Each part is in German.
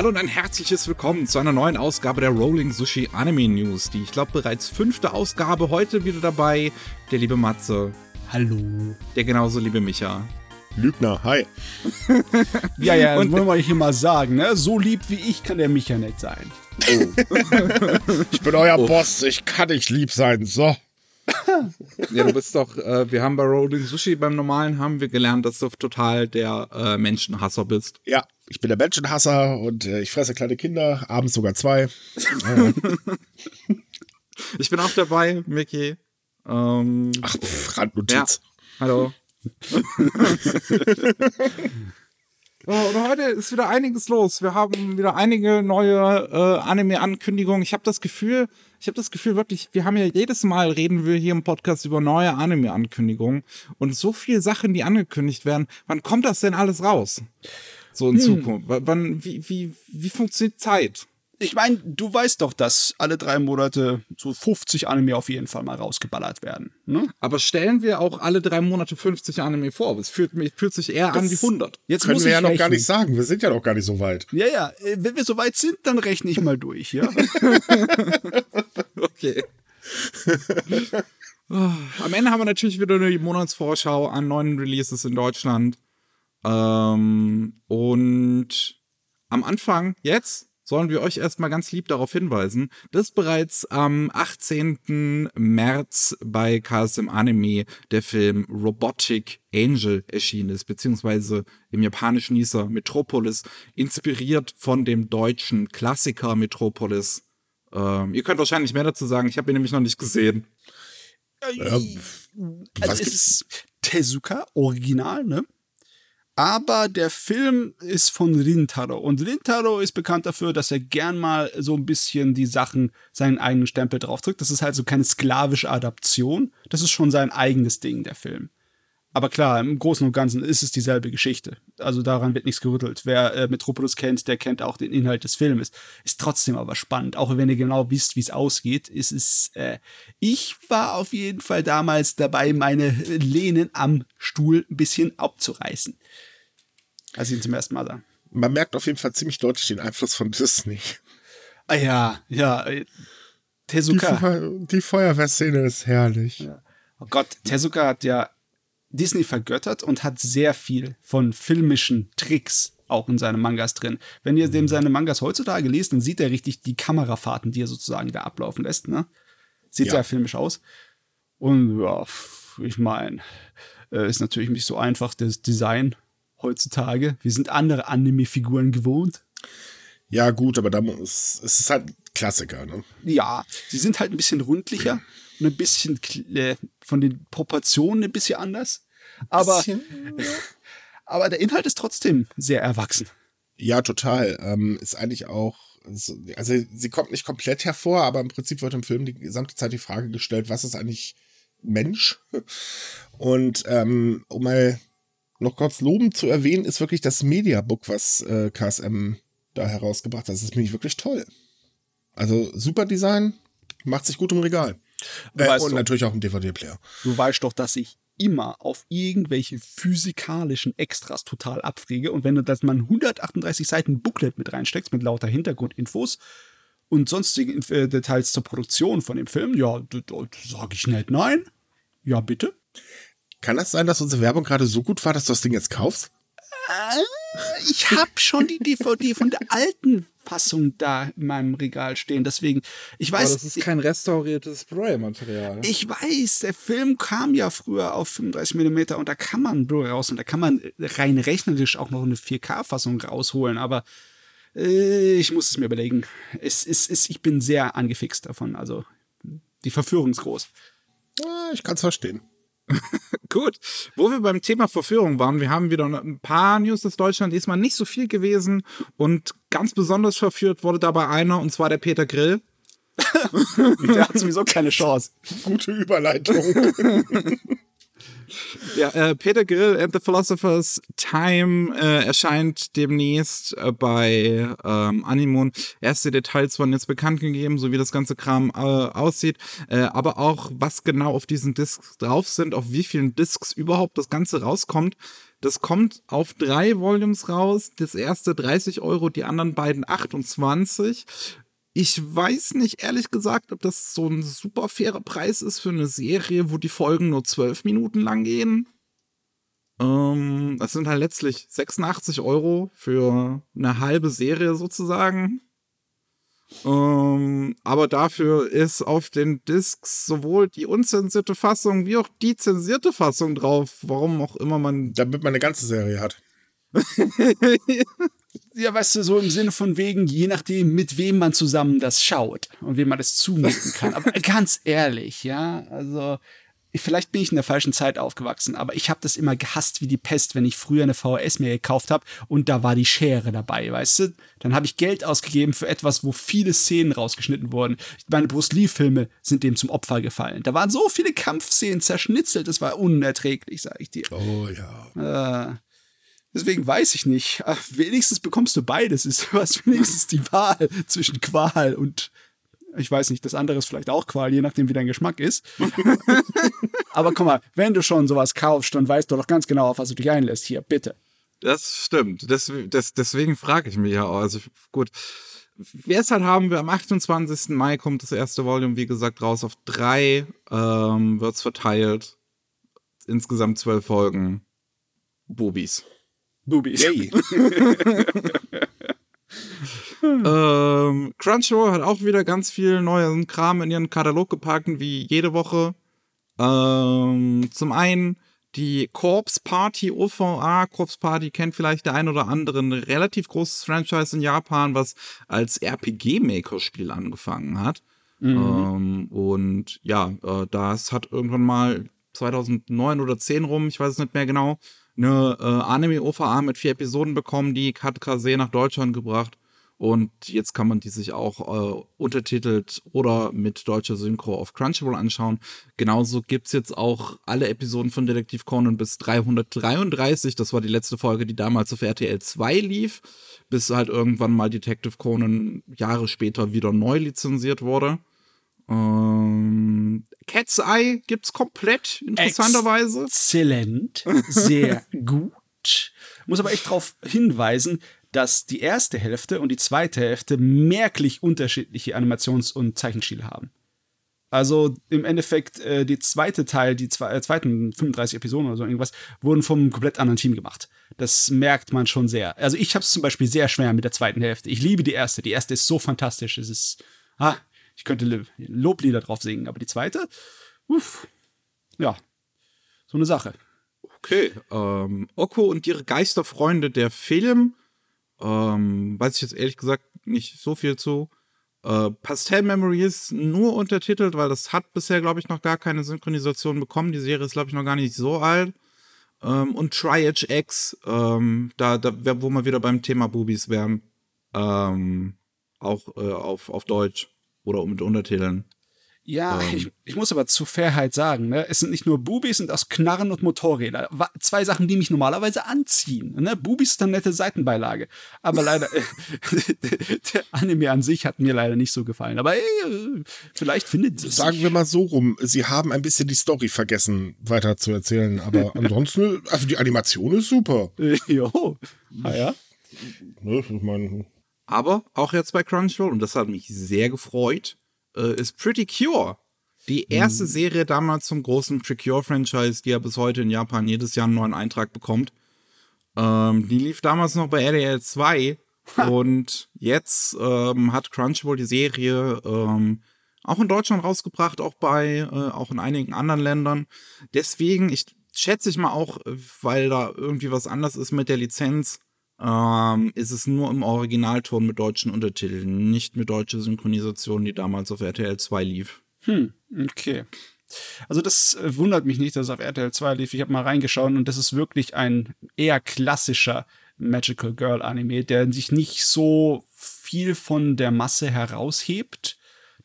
Hallo und ein herzliches Willkommen zu einer neuen Ausgabe der Rolling Sushi Anime News. Die, ich glaube, bereits fünfte Ausgabe. Heute wieder dabei der liebe Matze. Hallo. Der genauso liebe Micha. Lügner, hi. ja, ja, das wollen wir hier mal sagen, ne? So lieb wie ich kann der Micha nicht sein. Oh. ich bin euer oh. Boss, ich kann nicht lieb sein, so. ja, du bist doch, äh, wir haben bei Rolling Sushi beim normalen haben wir gelernt, dass du total der äh, Menschenhasser bist. Ja, ich bin der Menschenhasser und äh, ich fresse kleine Kinder, abends sogar zwei. ich bin auch dabei, Mickey. Ähm, Ach, pff, Randnotiz. Ja. Hallo. Und heute ist wieder einiges los. Wir haben wieder einige neue äh, Anime-Ankündigungen. Ich habe das Gefühl, ich habe das Gefühl wirklich, wir haben ja jedes Mal reden wir hier im Podcast über neue Anime-Ankündigungen und so viele Sachen, die angekündigt werden. Wann kommt das denn alles raus? So in hm. Zukunft. Wann, wie, wie, wie funktioniert Zeit? Ich meine, du weißt doch, dass alle drei Monate so 50 Anime auf jeden Fall mal rausgeballert werden. Ne? Aber stellen wir auch alle drei Monate 50 Anime vor? Es fühlt, fühlt sich eher das an wie 100. Jetzt können wir ja rechnen. noch gar nicht sagen. Wir sind ja noch gar nicht so weit. Ja, ja. Äh, wenn wir so weit sind, dann rechne ich mal durch, ja? okay. Am Ende haben wir natürlich wieder eine Monatsvorschau an neuen Releases in Deutschland. Ähm, und am Anfang jetzt sollen wir euch erstmal ganz lieb darauf hinweisen, dass bereits am 18. März bei KSM Anime der Film Robotic Angel erschienen ist, beziehungsweise im japanischen hieß er Metropolis, inspiriert von dem deutschen Klassiker Metropolis. Ähm, ihr könnt wahrscheinlich mehr dazu sagen, ich habe ihn nämlich noch nicht gesehen. Ähm, also es ist Tezuka, Original, ne? Aber der Film ist von Rintaro. Und Rintaro ist bekannt dafür, dass er gern mal so ein bisschen die Sachen seinen eigenen Stempel draufdrückt. Das ist halt so keine sklavische Adaption. Das ist schon sein eigenes Ding, der Film. Aber klar, im Großen und Ganzen ist es dieselbe Geschichte. Also daran wird nichts gerüttelt. Wer äh, Metropolis kennt, der kennt auch den Inhalt des Filmes. Ist trotzdem aber spannend. Auch wenn ihr genau wisst, wie es ausgeht, ist es. Äh, ich war auf jeden Fall damals dabei, meine Lehnen am Stuhl ein bisschen abzureißen als ich ihn zum ersten Mal sah. Man merkt auf jeden Fall ziemlich deutlich den Einfluss von Disney. Ah ja, ja. Tezuka. Die, die Feuerwehrszene ist herrlich. Ja. Oh Gott, Tezuka hat ja Disney vergöttert und hat sehr viel von filmischen Tricks auch in seinen Mangas drin. Wenn ihr dem seine Mangas heutzutage liest, dann sieht er richtig die Kamerafahrten, die er sozusagen da ablaufen lässt. Ne? Sieht ja. sehr filmisch aus. Und ja, ich meine, äh, ist natürlich nicht so einfach, das Design heutzutage. Wir sind andere Anime-Figuren gewohnt. Ja, gut, aber da muss, es ist halt Klassiker, ne? Ja, sie sind halt ein bisschen rundlicher und ein bisschen äh, von den Proportionen ein bisschen anders. Aber, aber der Inhalt ist trotzdem sehr erwachsen. Ja, total. Ähm, ist eigentlich auch, also sie kommt nicht komplett hervor, aber im Prinzip wird im Film die gesamte Zeit die Frage gestellt, was ist eigentlich Mensch? Und ähm, um mal noch kurz lobend zu erwähnen, ist wirklich das Mediabook, was äh, KSM da herausgebracht hat. Das ist nämlich wirklich toll. Also super Design, macht sich gut im Regal. Äh, und doch, natürlich auch im DVD-Player. Du weißt doch, dass ich immer auf irgendwelche physikalischen Extras total abfriege. Und wenn du das mal 138 Seiten Booklet mit reinsteckst, mit lauter Hintergrundinfos und sonstigen äh, Details zur Produktion von dem Film, ja, sage ich nicht nein. Ja, bitte. Kann das sein, dass unsere Werbung gerade so gut war, dass du das Ding jetzt kaufst? Äh, ich habe schon die DVD von der alten Fassung da in meinem Regal stehen. Deswegen, ich weiß. Aber das ist kein restauriertes Blu-ray-Material. Ich weiß, der Film kam ja früher auf 35 mm und da kann man Blu-ray raus und da kann man rein rechnerisch auch noch eine 4K-Fassung rausholen. Aber äh, ich muss es mir überlegen. Es, es, es, ich bin sehr angefixt davon. Also die Verführung ist groß. Ich kann es verstehen. Gut, wo wir beim Thema Verführung waren, wir haben wieder ein paar News aus Deutschland, diesmal nicht so viel gewesen und ganz besonders verführt wurde dabei einer und zwar der Peter Grill. der hat sowieso keine Chance. Gute Überleitung. Ja, äh, Peter Grill and the Philosopher's Time äh, erscheint demnächst äh, bei ähm, Animon. Erste Details wurden jetzt bekannt gegeben, so wie das ganze Kram äh, aussieht, äh, aber auch was genau auf diesen Discs drauf sind, auf wie vielen Discs überhaupt das Ganze rauskommt. Das kommt auf drei Volumes raus. Das erste 30 Euro, die anderen beiden 28. Ich weiß nicht, ehrlich gesagt, ob das so ein super fairer Preis ist für eine Serie, wo die Folgen nur zwölf Minuten lang gehen. Ähm, das sind halt letztlich 86 Euro für eine halbe Serie sozusagen. Ähm, aber dafür ist auf den Discs sowohl die unzensierte Fassung wie auch die zensierte Fassung drauf. Warum auch immer man. Damit man eine ganze Serie hat. ja, weißt du, so im Sinne von wegen, je nachdem, mit wem man zusammen das schaut und wem man das zumuten kann. Aber ganz ehrlich, ja, also vielleicht bin ich in der falschen Zeit aufgewachsen, aber ich habe das immer gehasst wie die Pest, wenn ich früher eine VHS mir gekauft habe und da war die Schere dabei, weißt du? Dann habe ich Geld ausgegeben für etwas, wo viele Szenen rausgeschnitten wurden. Meine Bruce Lee-Filme sind dem zum Opfer gefallen. Da waren so viele Kampfszenen zerschnitzelt, das war unerträglich, sag ich dir. Oh ja. Äh, Deswegen weiß ich nicht. Ach, wenigstens bekommst du beides. Du hast wenigstens die Wahl zwischen Qual und ich weiß nicht, das andere ist vielleicht auch Qual, je nachdem, wie dein Geschmack ist. Aber guck mal, wenn du schon sowas kaufst, dann weißt du doch ganz genau, auf was du dich einlässt. Hier, bitte. Das stimmt. Das, das, deswegen frage ich mich ja auch. Also gut. Deshalb haben wir am 28. Mai kommt das erste Volume, wie gesagt, raus auf drei. Ähm, Wird es verteilt. Insgesamt zwölf Folgen. Bubis. Boobies. Yay. ähm, Crunchyroll hat auch wieder ganz viel neuen Kram in ihren Katalog gepackt, wie jede Woche. Ähm, zum einen die Corpse Party OVA. Corpse Party kennt vielleicht der ein oder andere. Ein relativ großes Franchise in Japan, was als RPG-Maker-Spiel angefangen hat. Mhm. Ähm, und ja, äh, das hat irgendwann mal 2009 oder 10 rum, ich weiß es nicht mehr genau, eine äh, Anime-OVA mit vier Episoden bekommen, die hat Kase nach Deutschland gebracht. Und jetzt kann man die sich auch äh, untertitelt oder mit deutscher Synchro auf Crunchyroll anschauen. Genauso gibt es jetzt auch alle Episoden von Detektiv Conan bis 333. Das war die letzte Folge, die damals auf RTL 2 lief, bis halt irgendwann mal Detective Conan Jahre später wieder neu lizenziert wurde. Ähm, Cat's Eye gibt's komplett, interessanterweise. Exzellent, sehr gut. Muss aber echt darauf hinweisen, dass die erste Hälfte und die zweite Hälfte merklich unterschiedliche Animations- und Zeichenstile haben. Also im Endeffekt, äh, die zweite Teil, die zwei, äh, zweiten 35 Episoden oder so irgendwas, wurden vom komplett anderen Team gemacht. Das merkt man schon sehr. Also ich habe es zum Beispiel sehr schwer mit der zweiten Hälfte. Ich liebe die erste. Die erste ist so fantastisch. Es ist, ah, ich könnte Loblieder drauf singen, aber die zweite, uff, ja, so eine Sache. Okay, ähm, Oko und ihre Geisterfreunde, der Film, ähm, weiß ich jetzt ehrlich gesagt nicht so viel zu. Äh, Pastel Memories nur untertitelt, weil das hat bisher, glaube ich, noch gar keine Synchronisation bekommen. Die Serie ist, glaube ich, noch gar nicht so alt. Ähm, und Triage X, ähm, da, da, wo wir wieder beim Thema Boobies wären, ähm, auch äh, auf, auf Deutsch oder mit Untertiteln. Ja, ähm. ich, ich, muss aber zur Fairheit sagen, ne, es sind nicht nur Bubis, es sind auch Knarren und Motorräder. Zwei Sachen, die mich normalerweise anziehen. Ne? Bubis ist eine nette Seitenbeilage. Aber leider, äh, der Anime an sich hat mir leider nicht so gefallen. Aber äh, vielleicht findet es. Sagen wir mal so rum, sie haben ein bisschen die Story vergessen, weiter zu erzählen. Aber ansonsten, also die Animation ist super. jo, naja. Ne, ich meine, aber auch jetzt bei Crunchyroll, und das hat mich sehr gefreut, äh, ist Pretty Cure. Die erste mhm. Serie damals zum großen Precure-Franchise, die ja bis heute in Japan jedes Jahr einen neuen Eintrag bekommt. Ähm, die lief damals noch bei RDL 2 und jetzt ähm, hat Crunchyroll die Serie ähm, auch in Deutschland rausgebracht, auch bei, äh, auch in einigen anderen Ländern. Deswegen, ich schätze ich mal auch, weil da irgendwie was anders ist mit der Lizenz, ähm, ist es nur im Originalton mit deutschen Untertiteln, nicht mit deutscher Synchronisation, die damals auf RTL 2 lief. Hm, okay. Also das äh, wundert mich nicht, dass es auf RTL 2 lief. Ich habe mal reingeschaut und das ist wirklich ein eher klassischer Magical Girl Anime, der sich nicht so viel von der Masse heraushebt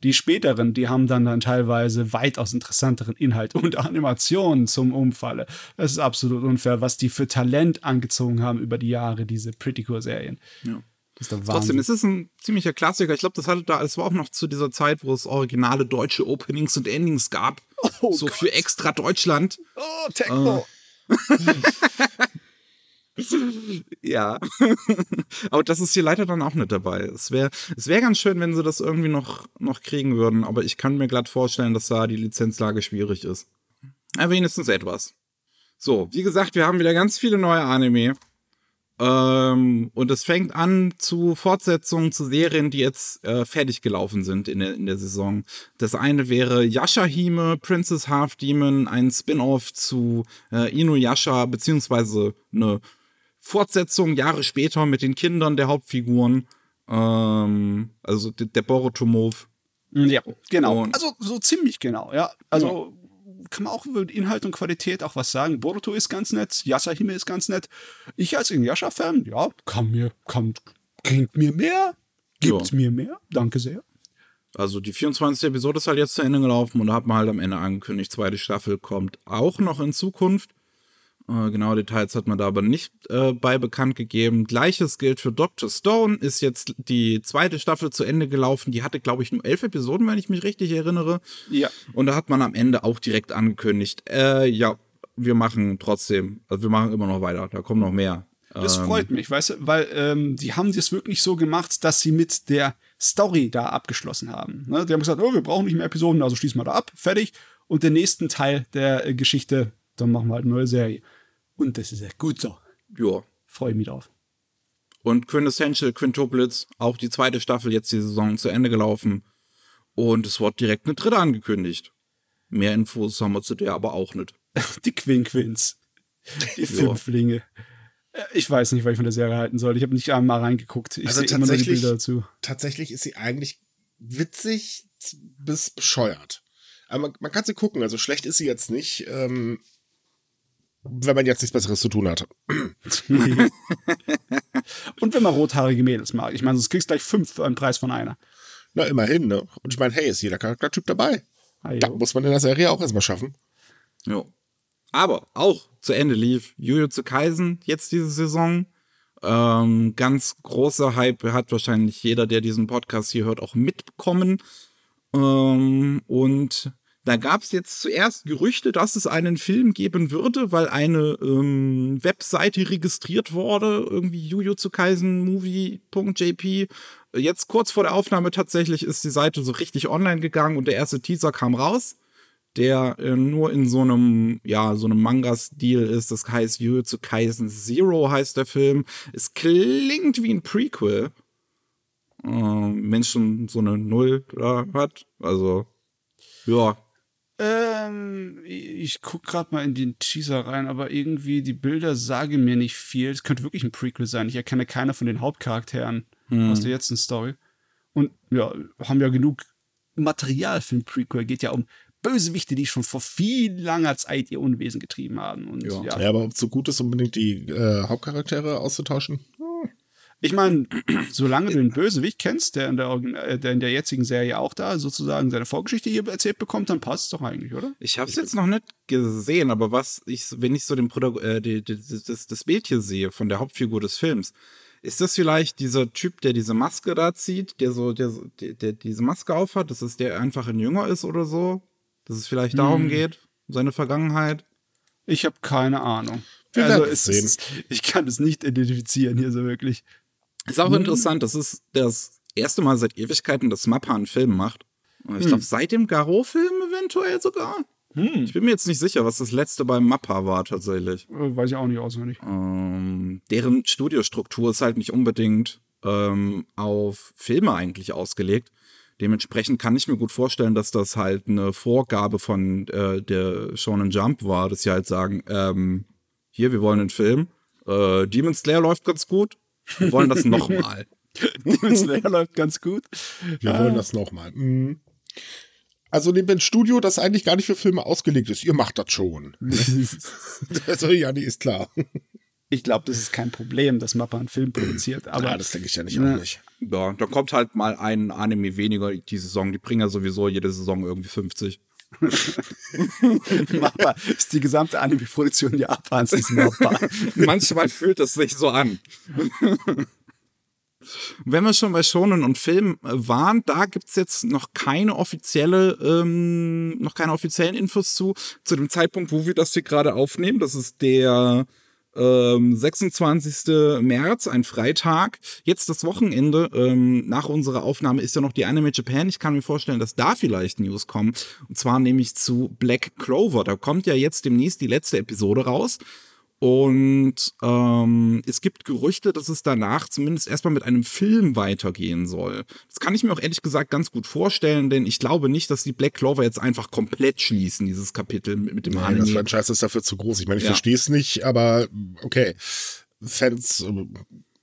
die späteren, die haben dann, dann teilweise weitaus interessanteren Inhalt und Animationen zum Umfalle. Das ist absolut unfair, was die für Talent angezogen haben über die Jahre, diese Pretty Core-Serien. Ja. Trotzdem, es ist ein ziemlicher Klassiker. Ich glaube, das hatte da, es war auch noch zu dieser Zeit, wo es originale deutsche Openings und Endings gab. Oh, so Gott. für extra Deutschland. Oh, Techno. Äh. ja. aber das ist hier leider dann auch nicht dabei. Es wäre es wär ganz schön, wenn sie das irgendwie noch, noch kriegen würden, aber ich kann mir glatt vorstellen, dass da die Lizenzlage schwierig ist. Aber wenigstens etwas. So, wie gesagt, wir haben wieder ganz viele neue Anime. Ähm, und es fängt an zu Fortsetzungen zu Serien, die jetzt äh, fertig gelaufen sind in der, in der Saison. Das eine wäre Yashahime, Princess Half Demon, ein Spin-off zu äh, Inuyasha, beziehungsweise eine Fortsetzung Jahre später mit den Kindern der Hauptfiguren. Ähm, also der Boruto-Move. Ja, genau. Und also so ziemlich genau, ja. Also ja kann man auch über Inhalt und Qualität auch was sagen. Boruto ist ganz nett, Yasahime ist ganz nett. Ich als Inuyasha-Fan, ja, kann mir, kann, bringt mir mehr, gibt ja. mir mehr. Danke sehr. Also die 24. Episode ist halt jetzt zu Ende gelaufen und da hat man halt am Ende angekündigt, zweite Staffel kommt auch noch in Zukunft. Äh, genaue Details hat man da aber nicht äh, bei bekannt gegeben. Gleiches gilt für Dr. Stone. Ist jetzt die zweite Staffel zu Ende gelaufen. Die hatte, glaube ich, nur elf Episoden, wenn ich mich richtig erinnere. Ja. Und da hat man am Ende auch direkt angekündigt, äh, ja, wir machen trotzdem, also wir machen immer noch weiter. Da kommen noch mehr. Das ähm, freut mich, weißt du, weil ähm, die haben das wirklich so gemacht, dass sie mit der Story da abgeschlossen haben. Ne? Die haben gesagt, oh, wir brauchen nicht mehr Episoden, also schließen wir da ab, fertig. Und den nächsten Teil der äh, Geschichte, dann machen wir halt eine neue Serie. Und das ist ja gut so. Ja. Freue mich drauf. Und Quintessential Quintuplets, auch die zweite Staffel jetzt die Saison zu Ende gelaufen. Und es wurde direkt eine dritte angekündigt. Mehr Infos haben wir zu der aber auch nicht. Die Quinquins. Die Fünflinge. Äh, ich weiß nicht, was ich von der Serie halten soll. Ich habe nicht einmal reingeguckt. Ich also sehe immer nur die Bilder dazu. Tatsächlich ist sie eigentlich witzig bis bescheuert. Aber man, man, kann sie gucken. Also schlecht ist sie jetzt nicht. Ähm, wenn man jetzt nichts Besseres zu tun hat. Und wenn man rothaarige Mädels mag. Ich meine, sonst kriegst du gleich fünf für einen Preis von einer. Na, immerhin, ne? Und ich meine, hey, ist jeder Charaktertyp dabei. Ah, da muss man in der Serie auch erstmal schaffen. Jo. Aber auch zu Ende lief Jujutsu Kaisen jetzt diese Saison. Ähm, ganz großer Hype hat wahrscheinlich jeder, der diesen Podcast hier hört, auch mitbekommen. Ähm, und da gab es jetzt zuerst Gerüchte, dass es einen Film geben würde, weil eine ähm, Webseite registriert wurde, irgendwie Jujutsu Kaisen Movie.jp. Jetzt kurz vor der Aufnahme tatsächlich ist die Seite so richtig online gegangen und der erste Teaser kam raus, der äh, nur in so einem, ja, so einem Manga-Stil ist. Das heißt Jujutsu Kaisen Zero heißt der Film. Es klingt wie ein Prequel. Äh, wenn schon so eine Null da hat. Also, ja, ähm, ich guck gerade mal in den Teaser rein, aber irgendwie die Bilder sagen mir nicht viel. Es könnte wirklich ein Prequel sein. Ich erkenne keiner von den Hauptcharakteren hm. aus der jetzigen Story. Und ja, haben ja genug Material für ein Prequel. Geht ja um Bösewichte, die schon vor viel langer Zeit ihr Unwesen getrieben haben. Und, ja. ja. ja aber ob es so gut ist, unbedingt die äh, Hauptcharaktere auszutauschen? Ich meine, solange du den Bösewicht kennst, der in der, äh, der in der jetzigen Serie auch da sozusagen seine Vorgeschichte hier erzählt bekommt, dann passt es doch eigentlich, oder? Ich habe es jetzt noch nicht gesehen, aber was ich, wenn ich so den Produ äh, die, die, das, das Bild hier sehe von der Hauptfigur des Films, ist das vielleicht dieser Typ, der diese Maske da zieht, der so, der, der, der diese Maske aufhat, dass es der einfach ein Jünger ist oder so? Dass es vielleicht darum hm. geht, seine Vergangenheit? Ich habe keine Ahnung. Wir also es ist, ich kann es nicht identifizieren hier so wirklich. Ist auch hm. interessant, das ist das erste Mal seit Ewigkeiten, dass Mappa einen Film macht. Ich hm. glaube, seit dem Garo-Film eventuell sogar. Hm. Ich bin mir jetzt nicht sicher, was das letzte beim Mappa war tatsächlich. Äh, weiß ich auch nicht auswendig. Ähm, deren Studiostruktur ist halt nicht unbedingt ähm, auf Filme eigentlich ausgelegt. Dementsprechend kann ich mir gut vorstellen, dass das halt eine Vorgabe von äh, der Shonen Jump war, dass sie halt sagen, ähm, hier, wir wollen einen Film. Äh, Demon Slayer läuft ganz gut. Wir wollen das nochmal. Demon Slayer läuft ganz gut. Wir ah. wollen das nochmal. Mhm. Also neben dem Studio, das eigentlich gar nicht für Filme ausgelegt ist. Ihr macht das schon. also ja, die ist klar. Ich glaube, das ist kein Problem, dass Mappa einen Film produziert. Aber ja, das denke ich ja nicht ne, auch nicht. Ja, da kommt halt mal ein Anime weniger die Saison. Die bringen ja sowieso jede Saison irgendwie 50. Mappa ist die gesamte Anime-Produktion Japans ist Mappa. Manchmal fühlt es sich so an. Wenn wir schon bei Shonen und Film waren, da gibt es jetzt noch keine offizielle, ähm, noch keine offiziellen Infos zu. Zu dem Zeitpunkt, wo wir das hier gerade aufnehmen, das ist der Ähm, 26. März, ein Freitag. Jetzt das Wochenende. Ähm, nach unserer Aufnahme ist ja noch die Anime Japan. Ich kann mir vorstellen, dass da vielleicht News kommen. Und zwar nämlich zu Black Clover. Da kommt ja jetzt demnächst die letzte Episode raus. Und ähm, es gibt Gerüchte, dass es danach zumindest erstmal mit einem Film weitergehen soll. Das kann ich mir auch ehrlich gesagt ganz gut vorstellen, denn ich glaube nicht, dass die Black Clover jetzt einfach komplett schließen, dieses Kapitel mit, mit dem Nein, Anime. das Franchise ist dafür zu groß. Ich meine, ich Ja. verstehe es nicht, aber okay. Fans, äh,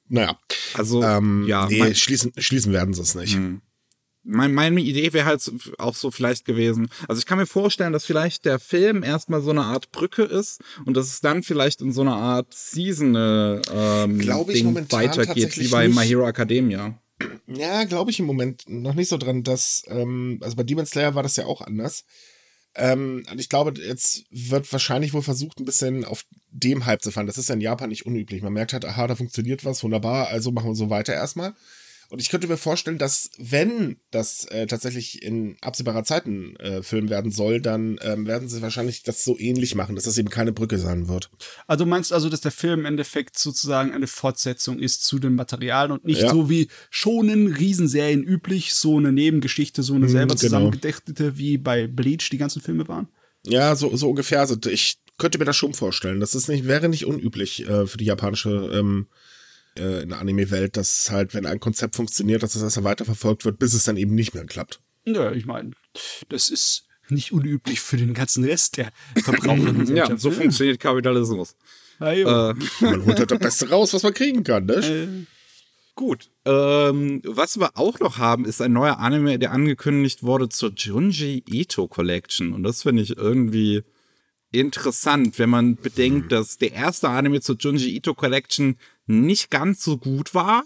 naja. Also, Ähm, ja, nee, schließen, schließen werden sie es nicht. Hm. Mein, meine Idee wäre halt auch so vielleicht gewesen. Also ich kann mir vorstellen, dass vielleicht der Film erstmal so eine Art Brücke ist und dass es dann vielleicht in so eine Art Seasonal ähm, Glaube ich Ding weitergeht, wie bei nicht. My Hero Academia. Ja, glaube ich im Moment noch nicht so dran, dass, ähm, also bei Demon Slayer war das ja auch anders. Ähm, und ich glaube, jetzt wird wahrscheinlich wohl versucht, ein bisschen auf dem Hype zu fahren. Das ist ja in Japan nicht unüblich. Man merkt halt, aha, da funktioniert was, wunderbar, also machen wir so weiter erstmal. Und ich könnte mir vorstellen, dass wenn das äh, tatsächlich in absehbarer Zeit ein äh, Film werden soll, dann ähm, werden sie wahrscheinlich das so ähnlich machen, dass das eben keine Brücke sein wird. Also du meinst also, dass der Film im Endeffekt sozusagen eine Fortsetzung ist zu den Materialien und nicht Ja. so wie schonen Riesenserien üblich, so eine Nebengeschichte, so eine Mhm, selber genau. zusammengedachtete, wie bei Bleach die ganzen Filme waren? Ja, so, so ungefähr. Also ich könnte mir das schon vorstellen. Das ist nicht, wäre nicht unüblich äh, für die japanische ähm, äh, in der Anime-Welt, dass halt, wenn ein Konzept funktioniert, dass das erst weiterverfolgt wird, bis es dann eben nicht mehr klappt. Ja, ich meine, das ist nicht unüblich für den ganzen Rest der Verbraucher. Ja, so funktioniert Kapitalismus. Ja, Äh, Man holt halt das Beste raus, was man kriegen kann, ne? äh, Gut. Ähm, was wir auch noch haben, ist ein neuer Anime, der angekündigt wurde zur Junji Ito Collection. Und das finde ich irgendwie interessant, wenn man bedenkt, dass der erste Anime zur Junji Ito Collection nicht ganz so gut war.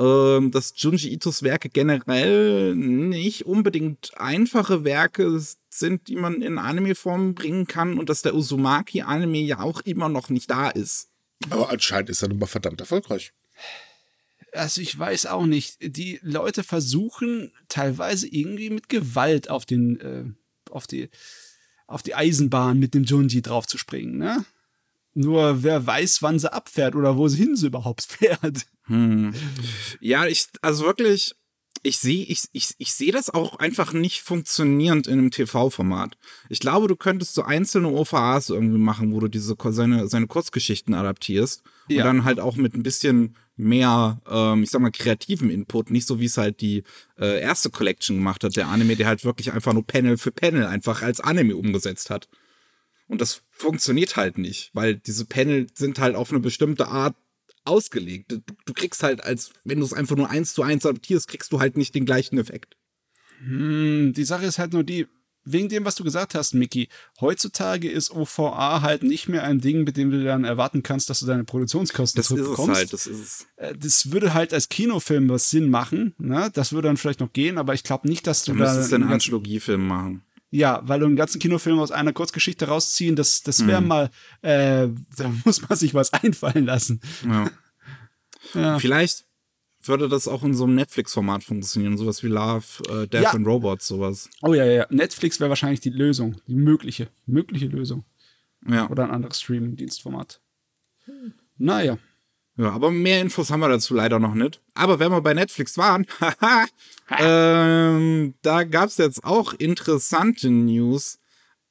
Ähm, dass Junji Itos Werke generell nicht unbedingt einfache Werke sind, die man in Anime-Form bringen kann und dass der Uzumaki-Anime ja auch immer noch nicht da ist. Aber anscheinend ist er nun mal verdammt erfolgreich. Also ich weiß auch nicht. Die Leute versuchen teilweise irgendwie mit Gewalt auf den, äh, auf die, auf die Eisenbahn mit dem Junji draufzuspringen, ne? Nur wer weiß, wann sie abfährt oder wo sie hin sie überhaupt fährt. Hm. Ja, ich, also wirklich, ich sehe ich, ich, ich sehe das auch einfach nicht funktionierend in einem TV-Format. Ich glaube, du könntest so einzelne OVAs irgendwie machen, wo du diese seine, seine Kurzgeschichten adaptierst Ja. und dann halt auch mit ein bisschen mehr, ähm, ich sag mal, kreativen Input, nicht so wie es halt die äh, erste Collection gemacht hat, der Anime, der halt wirklich einfach nur Panel für Panel einfach als Anime umgesetzt hat. Und das funktioniert halt nicht, weil diese Panel sind halt auf eine bestimmte Art ausgelegt. Du, du kriegst halt, als wenn du es einfach nur eins zu eins adaptierst, kriegst du halt nicht den gleichen Effekt. Hm, die Sache ist halt nur die, wegen dem, was du gesagt hast, Mickey, heutzutage ist OVA halt nicht mehr ein Ding, mit dem du dann erwarten kannst, dass du deine Produktionskosten Das ist es zurückbekommst. halt, das ist es. Äh, das würde halt als Kinofilm was Sinn machen, ne? Das würde dann vielleicht noch gehen, aber ich glaube nicht, dass du Du da müsstest einen Anthologiefilm machen. Ja, weil du einen ganzen Kinofilm aus einer Kurzgeschichte rausziehen, das das wäre Mhm. mal, äh, da muss man sich was einfallen lassen. Ja. Ja. Vielleicht würde das auch in so einem Netflix-Format funktionieren, sowas wie Love, äh, Death Ja. and Robots, sowas. Oh ja, ja, ja. Netflix wäre wahrscheinlich die Lösung, die mögliche, mögliche Lösung Ja. oder ein anderes Streaming-Dienstformat. Naja. Ja, aber mehr Infos haben wir dazu leider noch nicht. Aber wenn wir bei Netflix waren, haha, ähm, da gab's jetzt auch interessante News.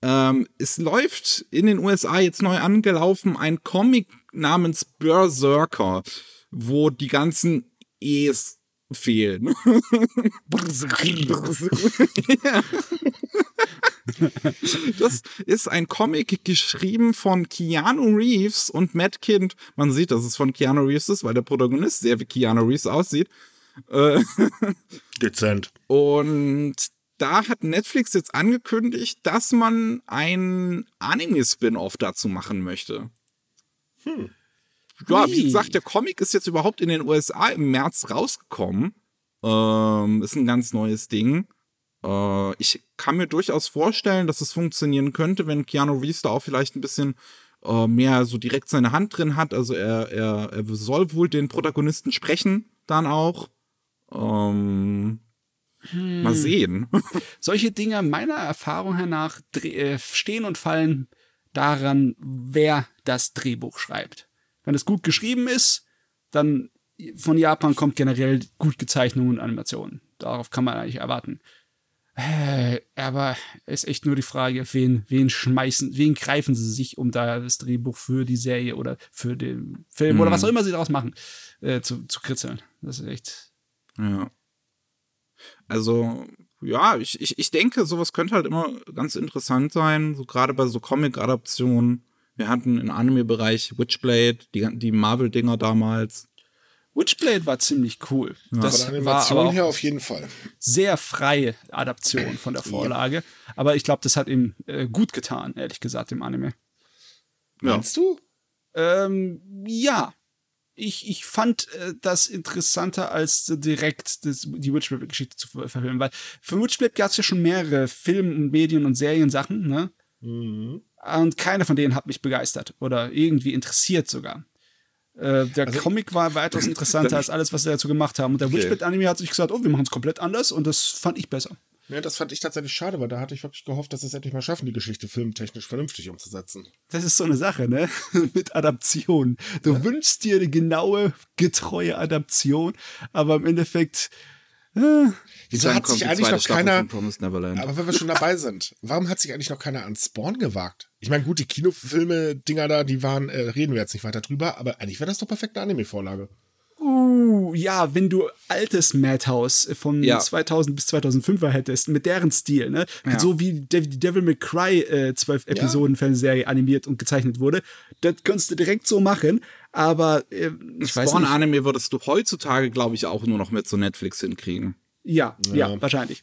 Ähm, es läuft in den USA jetzt neu angelaufen ein Comic namens Berserker, wo die ganzen E's fehlen. Ja. Das ist ein Comic geschrieben von Keanu Reeves und Matt Kind. Man sieht, dass es von Keanu Reeves ist, weil der Protagonist sehr wie Keanu Reeves aussieht. Äh, Dezent. und da hat Netflix jetzt angekündigt, dass man ein Anime-Spin-Off dazu machen möchte. Ja, wie gesagt, der Comic ist jetzt überhaupt in den USA im März rausgekommen. Ähm, ist ein ganz neues Ding. Äh, ich kann mir durchaus vorstellen, dass es funktionieren könnte, wenn Keanu Reeves da auch vielleicht ein bisschen äh, mehr so direkt seine Hand drin hat. Also er, er, er soll wohl den Protagonisten sprechen, dann auch. Ähm, Mal sehen. Solche Dinge meiner Erfahrung hernach äh, stehen und fallen daran, wer das Drehbuch schreibt. Wenn es gut geschrieben ist, dann von Japan kommt generell gut Gezeichnungen und Animationen. Darauf kann man eigentlich erwarten. Äh, aber ist echt nur die Frage, wen, wen schmeißen, wen greifen sie sich, um da das Drehbuch für die Serie oder für den Film mhm. oder was auch immer sie daraus machen, äh, zu, zu kritzeln. Das ist echt. Ja. Also, ja, ich, ich, ich denke, sowas könnte halt immer ganz interessant sein, so gerade bei so Comic-Adaptionen. Wir hatten im Anime-Bereich Witchblade, die, die Marvel-Dinger damals. Witchblade war ziemlich cool. Ja. Das von der Animation war her auf jeden Fall. Sehr freie Adaption von der Vorlage. Ja. Aber ich glaube, das hat ihm äh, gut getan, ehrlich gesagt, im Anime. Meinst du? Ähm, ja. Ich, ich fand äh, das interessanter, als direkt das, die Witchblade-Geschichte zu verfilmen, weil für Witchblade gab es ja schon mehrere Film-, Medien- und Seriensachen, ne? Mhm. Und keiner von denen hat mich begeistert oder irgendwie interessiert sogar. Äh, der also, Comic war weitaus interessanter als alles, was sie dazu gemacht haben. Und der okay. Witchblade-Anime hat sich gesagt, oh, wir machen es komplett anders und das fand ich besser. Ja, das fand ich tatsächlich schade, weil da hatte ich wirklich gehofft, dass sie es endlich mal schaffen, die Geschichte filmtechnisch vernünftig umzusetzen. Das ist so eine Sache, ne? Mit Adaption. Du ja. wünschst dir eine genaue, getreue Adaption, aber im Endeffekt äh, Wieso hat sich eigentlich noch keiner. Aber wenn wir schon dabei sind, warum hat sich eigentlich noch keiner an Spawn gewagt? Ich meine, gut, die Kinofilme-Dinger da, die waren, äh, reden wir jetzt nicht weiter drüber, aber eigentlich wäre das doch perfekte Anime-Vorlage. Uh, ja, wenn du altes Madhouse von ja. 2000 bis 2005er hättest, mit deren Stil, ne? Ja. So wie die Devil May Cry äh, zwölf Episoden ja. Fernsehserie animiert und gezeichnet wurde, das könntest du direkt so machen, aber äh, ich Spawn weiß nicht. Anime würdest du heutzutage, glaube ich, auch nur noch mit so Netflix hinkriegen. Ja, ja, ja wahrscheinlich.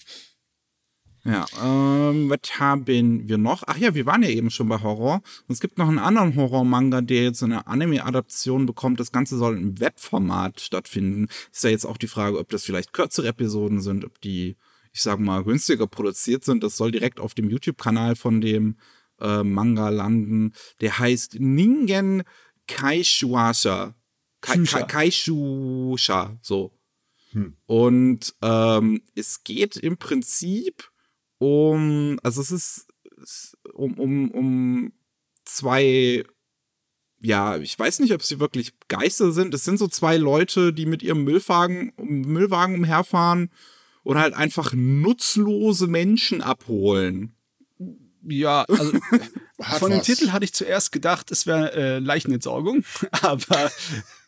Ja, ähm, was haben wir noch? Ach ja, wir waren ja eben schon bei Horror. Und es gibt noch einen anderen Horror-Manga, der jetzt eine Anime-Adaption bekommt. Das Ganze soll im Webformat stattfinden. Ist ja jetzt auch die Frage, ob das vielleicht kürzere Episoden sind, ob die, ich sag mal, günstiger produziert sind. Das soll direkt auf dem YouTube-Kanal von dem äh, Manga landen. Der heißt Ningen Kaishuasha. Ka Ka Kaishusha, so. Hm. Und ähm, es geht im Prinzip um, also es ist, um, um, um zwei, ja, ich weiß nicht, ob sie wirklich Geister sind. Es sind so zwei Leute, die mit ihrem Müllwagen, Müllwagen umherfahren und halt einfach nutzlose Menschen abholen. Ja, also von dem Titel hatte ich zuerst gedacht, es wäre äh, Leichenentsorgung, aber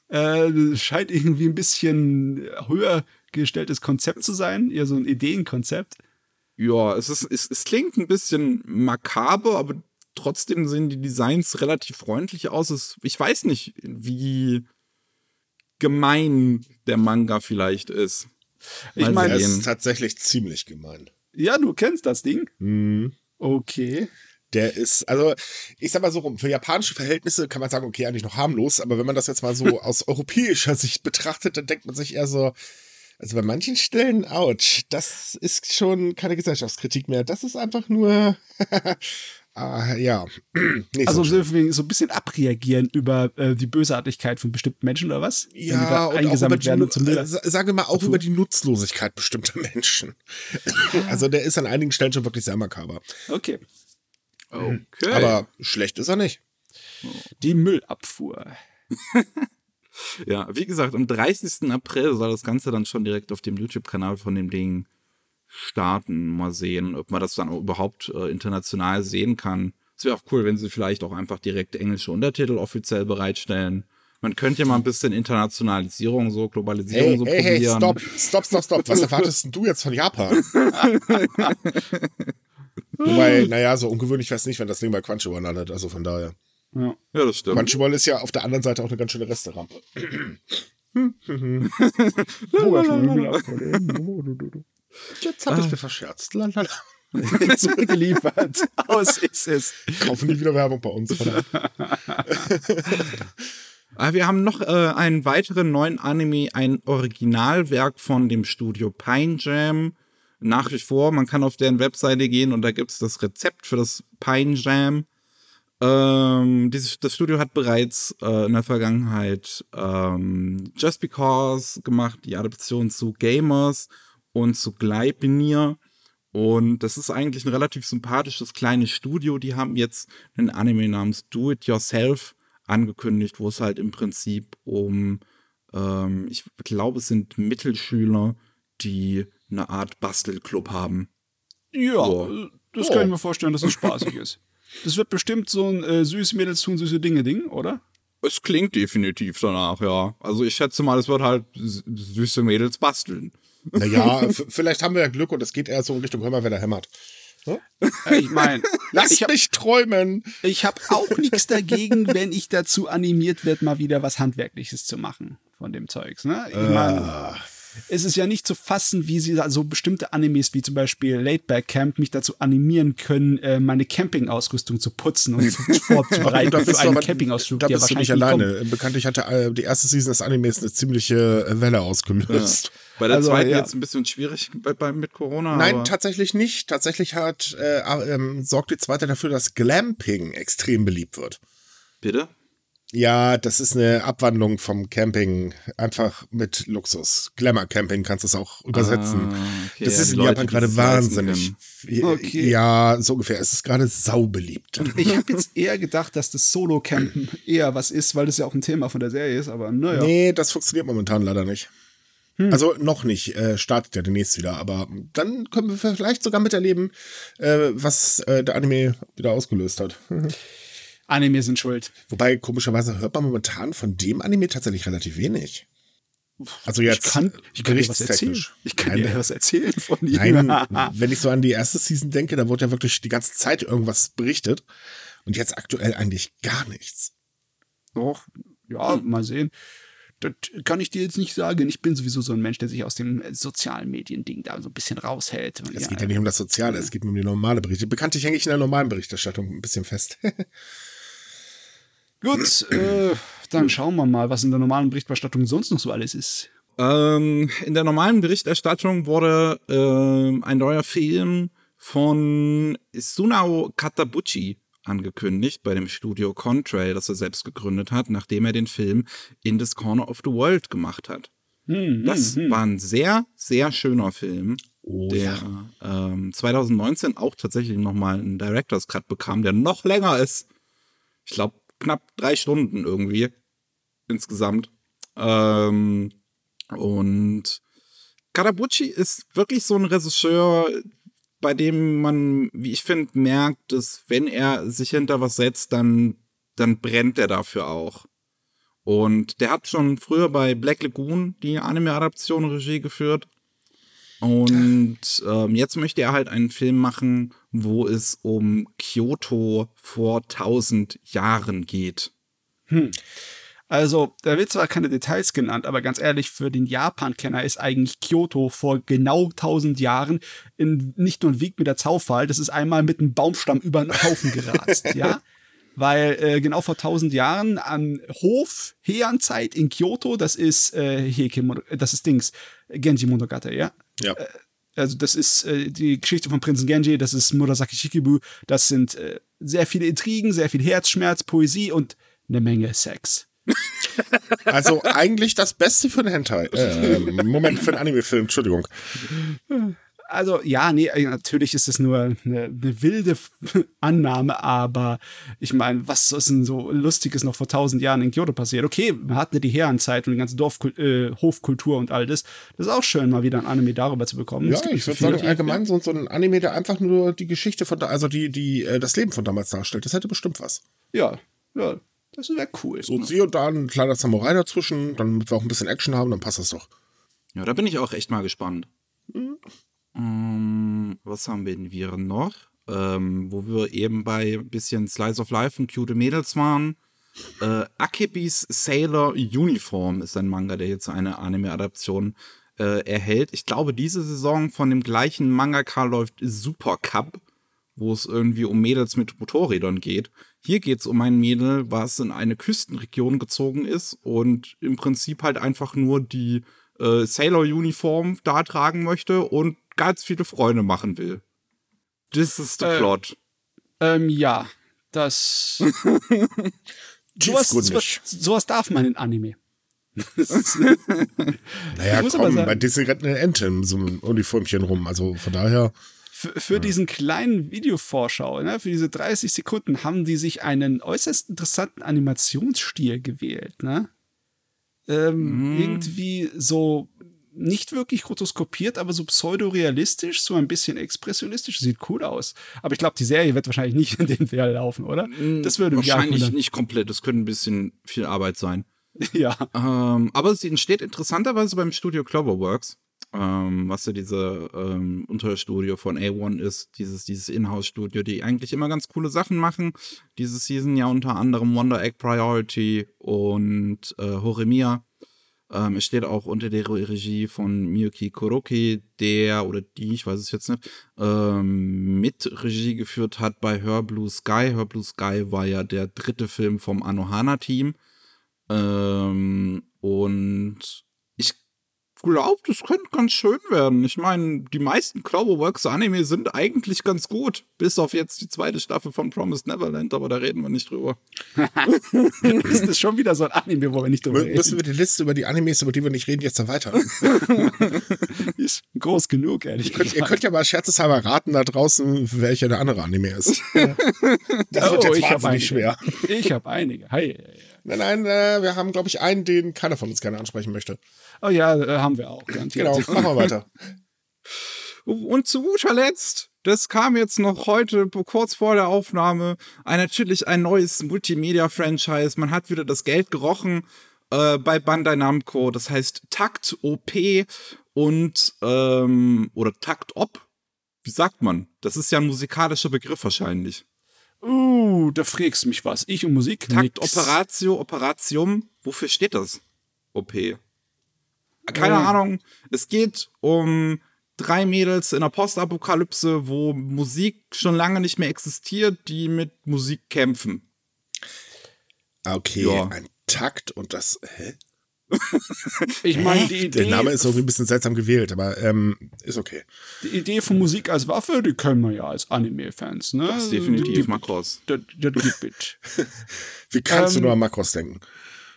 äh, scheint irgendwie ein bisschen höher gestelltes Konzept zu sein, eher so ein Ideenkonzept. Ja, es, ist, es, es klingt ein bisschen makaber, aber trotzdem sehen die Designs relativ freundlich aus. Es, ich weiß nicht, wie gemein der Manga vielleicht ist. ich meine, er ist tatsächlich ziemlich gemein. Ja, du kennst das Ding. Mhm. Okay. Der ist, also, ich sag mal so rum, für japanische Verhältnisse kann man sagen, okay, eigentlich noch harmlos, aber wenn man das jetzt mal so aus europäischer Sicht betrachtet, dann denkt man sich eher so, also bei manchen Stellen, ouch, das ist schon keine Gesellschaftskritik mehr. Das ist einfach nur, ah, ja. also so, so, ein bisschen abreagieren über äh, die Bösartigkeit von bestimmten Menschen oder was? Ja, und eingesammelt die, werden und zum äh, Sagen wir mal auch über die Nutzlosigkeit bestimmter Menschen. also der ist an einigen Stellen schon wirklich sehr makaber. Okay. Okay. Aber schlecht ist er nicht. Die Müllabfuhr. Ja, wie gesagt, am 30. April soll das Ganze dann schon direkt auf dem YouTube-Kanal von dem Ding starten. Mal sehen, ob man das dann auch überhaupt äh, international sehen kann. Es wäre auch cool, wenn sie vielleicht auch einfach direkt englische Untertitel offiziell bereitstellen. Man könnte ja mal ein bisschen Internationalisierung, so Globalisierung hey, so hey, probieren. Hey, stopp, stopp, stopp, stopp. Was erwartest du jetzt von Japan? Wobei, naja, so ungewöhnlich wäre es nicht, wenn das Ding bei Crunchyroll landet. Also von daher. Ja. ja, das stimmt. Crunchyroll ist ja auf der anderen Seite auch eine ganz schöne Resterampe. Jetzt hab ich mir verscherzt. Lalala. Zurückgeliefert. Aus ist es. Kaufen nie wieder Werbung bei uns. Ah, wir haben noch äh, einen weiteren neuen Anime, ein Originalwerk von dem Studio Pine Jam. Nach wie vor, man kann auf deren Webseite gehen und da gibt es das Rezept für das Pine Jam. Ähm, dieses, das Studio hat bereits äh, in der Vergangenheit ähm, Just Because gemacht, die Adaption zu Gamers und zu Gleipnir. Und das ist eigentlich ein relativ sympathisches kleines Studio. Die haben jetzt einen Anime namens Do It Yourself angekündigt, wo es halt im Prinzip um, ähm, ich glaube, es sind Mittelschüler, die eine Art Bastelclub haben. Ja, oh. das kann ich mir vorstellen, dass es spaßig ist. Das wird bestimmt so ein äh, süße Mädels tun süße Dinge Ding, oder? Es klingt definitiv danach, ja. Also ich schätze mal, es wird halt süße Mädels basteln. Naja, vielleicht haben wir ja Glück und es geht eher so in Richtung Hör mal, wer da hämmert. Hm? Ich meine, lass ich hab, mich träumen. Ich habe auch nichts dagegen, wenn ich dazu animiert werde, mal wieder was Handwerkliches zu machen von dem Zeugs. Ne? Ich meine, uh es ist ja nicht zu fassen, wie sie so bestimmte Animes wie zum Beispiel Laidback Camp mich dazu animieren können, äh, meine Campingausrüstung zu putzen und vorzubereiten für einen Campingausflug. Da bist du nicht alleine. Kommt. Bekanntlich hatte äh, die erste Season des Animes eine ziemliche äh, Welle ausgelöst. Ja. Bei der also, zweiten ja. jetzt ein bisschen schwierig bei, bei, mit Corona. Nein, tatsächlich nicht. Tatsächlich hat äh, ähm, sorgt die zweite dafür, dass Glamping extrem beliebt wird. Bitte? Ja, das ist eine Abwandlung vom Camping, einfach mit Luxus. Glamour Camping kannst du es auch übersetzen. Ah, okay, das ja, ist in Leute, Japan gerade wahnsinnig. Okay. Ja, so ungefähr. Es ist gerade saubeliebt. Ich habe jetzt eher gedacht, dass das Solo-Campen eher was ist, weil das ja auch ein Thema von der Serie ist, aber naja. Nee, das funktioniert momentan leider nicht. Hm. Also noch nicht, äh, startet ja demnächst wieder, aber dann können wir vielleicht sogar miterleben, äh, was äh, der Anime wieder ausgelöst hat. Anime sind schuld. Wobei, komischerweise hört man momentan von dem Anime tatsächlich relativ wenig. Also jetzt ich kann, ich kann dir was erzählen. Ich kann Nein, dir was erzählen von ihm. Nein, wenn ich so an die erste Season denke, da wurde ja wirklich die ganze Zeit irgendwas berichtet. Und jetzt aktuell eigentlich gar nichts. Doch, ja, hm. mal sehen. Das kann ich dir jetzt nicht sagen. Ich bin sowieso so ein Mensch, der sich aus dem sozialen Medien-Ding da so ein bisschen raushält. Es ja, geht ja nicht um das Soziale, es geht um die normale Berichte. Bekanntlich hänge ich in der normalen Berichterstattung ein bisschen fest. Gut, äh, dann schauen wir mal, was in der normalen Berichterstattung sonst noch so alles ist. Ähm, in der normalen Berichterstattung wurde äh, ein neuer Film von Sunao Katabuchi angekündigt bei dem Studio Contrail, das er selbst gegründet hat, nachdem er den Film In This Corner of the World gemacht hat. Hm, das hm, hm. war ein sehr, sehr schöner Film, oh, der ja. ähm, 2019 auch tatsächlich nochmal einen Director's Cut bekam, der noch länger ist. Ich glaube, knapp drei Stunden irgendwie insgesamt. Ähm, und Karabuchi ist wirklich so ein Regisseur, bei dem man, wie ich finde, merkt, dass wenn er sich hinter was setzt, dann, dann brennt er dafür auch. Und der hat schon früher bei Black Lagoon die Anime-Adaption Regie geführt. Und ähm, jetzt möchte er halt einen Film machen, wo es um Kyoto vor 1000 Jahren geht. Hm. Also, da wird zwar keine Details genannt, aber ganz ehrlich, für den Japan-Kenner ist eigentlich Kyoto vor genau 1000 Jahren in, nicht nur ein Weg mit der Zaufall, das ist einmal mit einem Baumstamm über einen Haufen geratzt, ja? Weil äh, genau vor 1000 Jahren an Hof Heian-Zeit in Kyoto, das ist äh, Heike, das ist Dings, Genji Monogatari, ja? Ja. Äh, also das ist äh, die Geschichte von Prinzen Genji, das ist Murasaki Shikibu, das sind äh, sehr viele Intrigen, sehr viel Herzschmerz, Poesie und eine Menge Sex. Also eigentlich das Beste für einen Hentai. Äh, Moment, für einen Anime-Film, Entschuldigung. Also ja, nee, äh, natürlich ist es nur eine, eine wilde Annahme, aber ich meine, was ist denn so Lustiges noch vor tausend Jahren in Kyoto passiert? Okay, man hat die Herrenzeit und die ganze Dorf äh, Hofkultur und all das. Das ist auch schön, mal wieder ein Anime darüber zu bekommen. Ja, ich würde sagen, allgemein so, so ein Anime, der einfach nur die Geschichte von, da, also die, die, äh, das Leben von damals darstellt. Das hätte bestimmt was. Ja, ja, das wäre cool. So, sie und da ein kleiner Samurai dazwischen, damit wir auch ein bisschen Action haben, dann passt das doch. Ja, da bin ich auch echt mal gespannt. Mhm. Ähm, was haben wir noch? Ähm, wo wir eben bei ein bisschen Slice of Life und cute Mädels waren. Äh, Akebis Sailor Uniform ist ein Manga, der jetzt eine Anime-Adaption äh, erhält. Ich glaube, diese Saison von dem gleichen Mangaka läuft Super Cup, wo es irgendwie um Mädels mit Motorrädern geht. Hier geht es um ein Mädel, was in eine Küstenregion gezogen ist und im Prinzip halt einfach nur die äh, Sailor-Uniform da tragen möchte und ganz viele Freunde machen will. Das ist der äh, Plot. Ähm, ja, das. sowas, sowas, sowas darf man in Anime. naja, komm, bei Disney rennt eine Ente in so einem Uniformchen rum, also von daher. für, für diesen kleinen Videovorschau, ne, für diese 30 Sekunden, haben die sich einen äußerst interessanten Animationsstil gewählt. Ne? Ähm, Mhm. Irgendwie so nicht wirklich rotoskopiert, aber so pseudo-realistisch, so ein bisschen expressionistisch. Sieht cool aus. Aber ich glaube, die Serie wird wahrscheinlich nicht in den Fair laufen, oder? Das würde mich Wahrscheinlich wundern. nicht komplett. Das könnte ein bisschen viel Arbeit sein. Ja. Ähm, aber sie entsteht interessanterweise beim Studio Cloverworks, ähm, was ja diese ähm, Unterstudio von A1 ist, dieses, dieses Inhouse-Studio, die eigentlich immer ganz coole Sachen machen. Diese Season ja unter anderem Wonder Egg Priority und äh, Horimiya. Ähm, es steht auch unter der Regie von Miyuki Kuroki, der oder die, ich weiß es jetzt nicht, ähm, mit Regie geführt hat bei Her Blue Sky. Her Blue Sky war ja der dritte Film vom Anohana-Team. Ähm, und glaube, das könnte ganz schön werden. Ich meine, die meisten Cloverworks Anime sind eigentlich ganz gut. Bis auf jetzt die zweite Staffel von Promised Neverland, aber da reden wir nicht drüber. ist das schon wieder so ein Anime, wo wir nicht drüber Mü- reden? Müssen wir die Liste über die Animes, über die wir nicht reden, jetzt erweitern? Ist groß genug, ehrlich Könnt, ihr gesagt. könnt ja mal scherzeshalber raten da draußen, welcher der andere Anime ist. Das wird Oh, jetzt ich hab wahnsinnig einige. schwer. Ich habe einige. Hi. Nein, nein, äh, wir haben, glaube ich, einen, den keiner von uns gerne ansprechen möchte. Oh ja, äh, haben wir auch. Genau, machen wir weiter. Und zu guter Letzt, das kam jetzt noch heute kurz vor der Aufnahme, ein, natürlich ein neues Multimedia-Franchise. Man hat wieder das Geld gerochen äh, bei Bandai Namco. Das heißt Takt OP und ähm, oder Takt Op. Wie sagt man? Das ist ja ein musikalischer Begriff wahrscheinlich. Uh, da fragst du mich was. Ich und Musik? Takt Nix. Operatio, Operatium. Wofür steht das? OP. Keine Äh. Ahnung. Es geht um drei Mädels in der Postapokalypse, wo Musik schon lange nicht mehr existiert, die mit Musik kämpfen. Okay, Ja. ein Takt und das. Hä? Ich meine, die Der Idee, Name ist irgendwie ein bisschen seltsam gewählt, aber ähm, ist okay. die Idee von Musik als Waffe, die können wir ja als Anime-Fans, ne? Das ist definitiv Makros. Das, das gibt it. Wie kannst Ähm, du nur an Makros denken?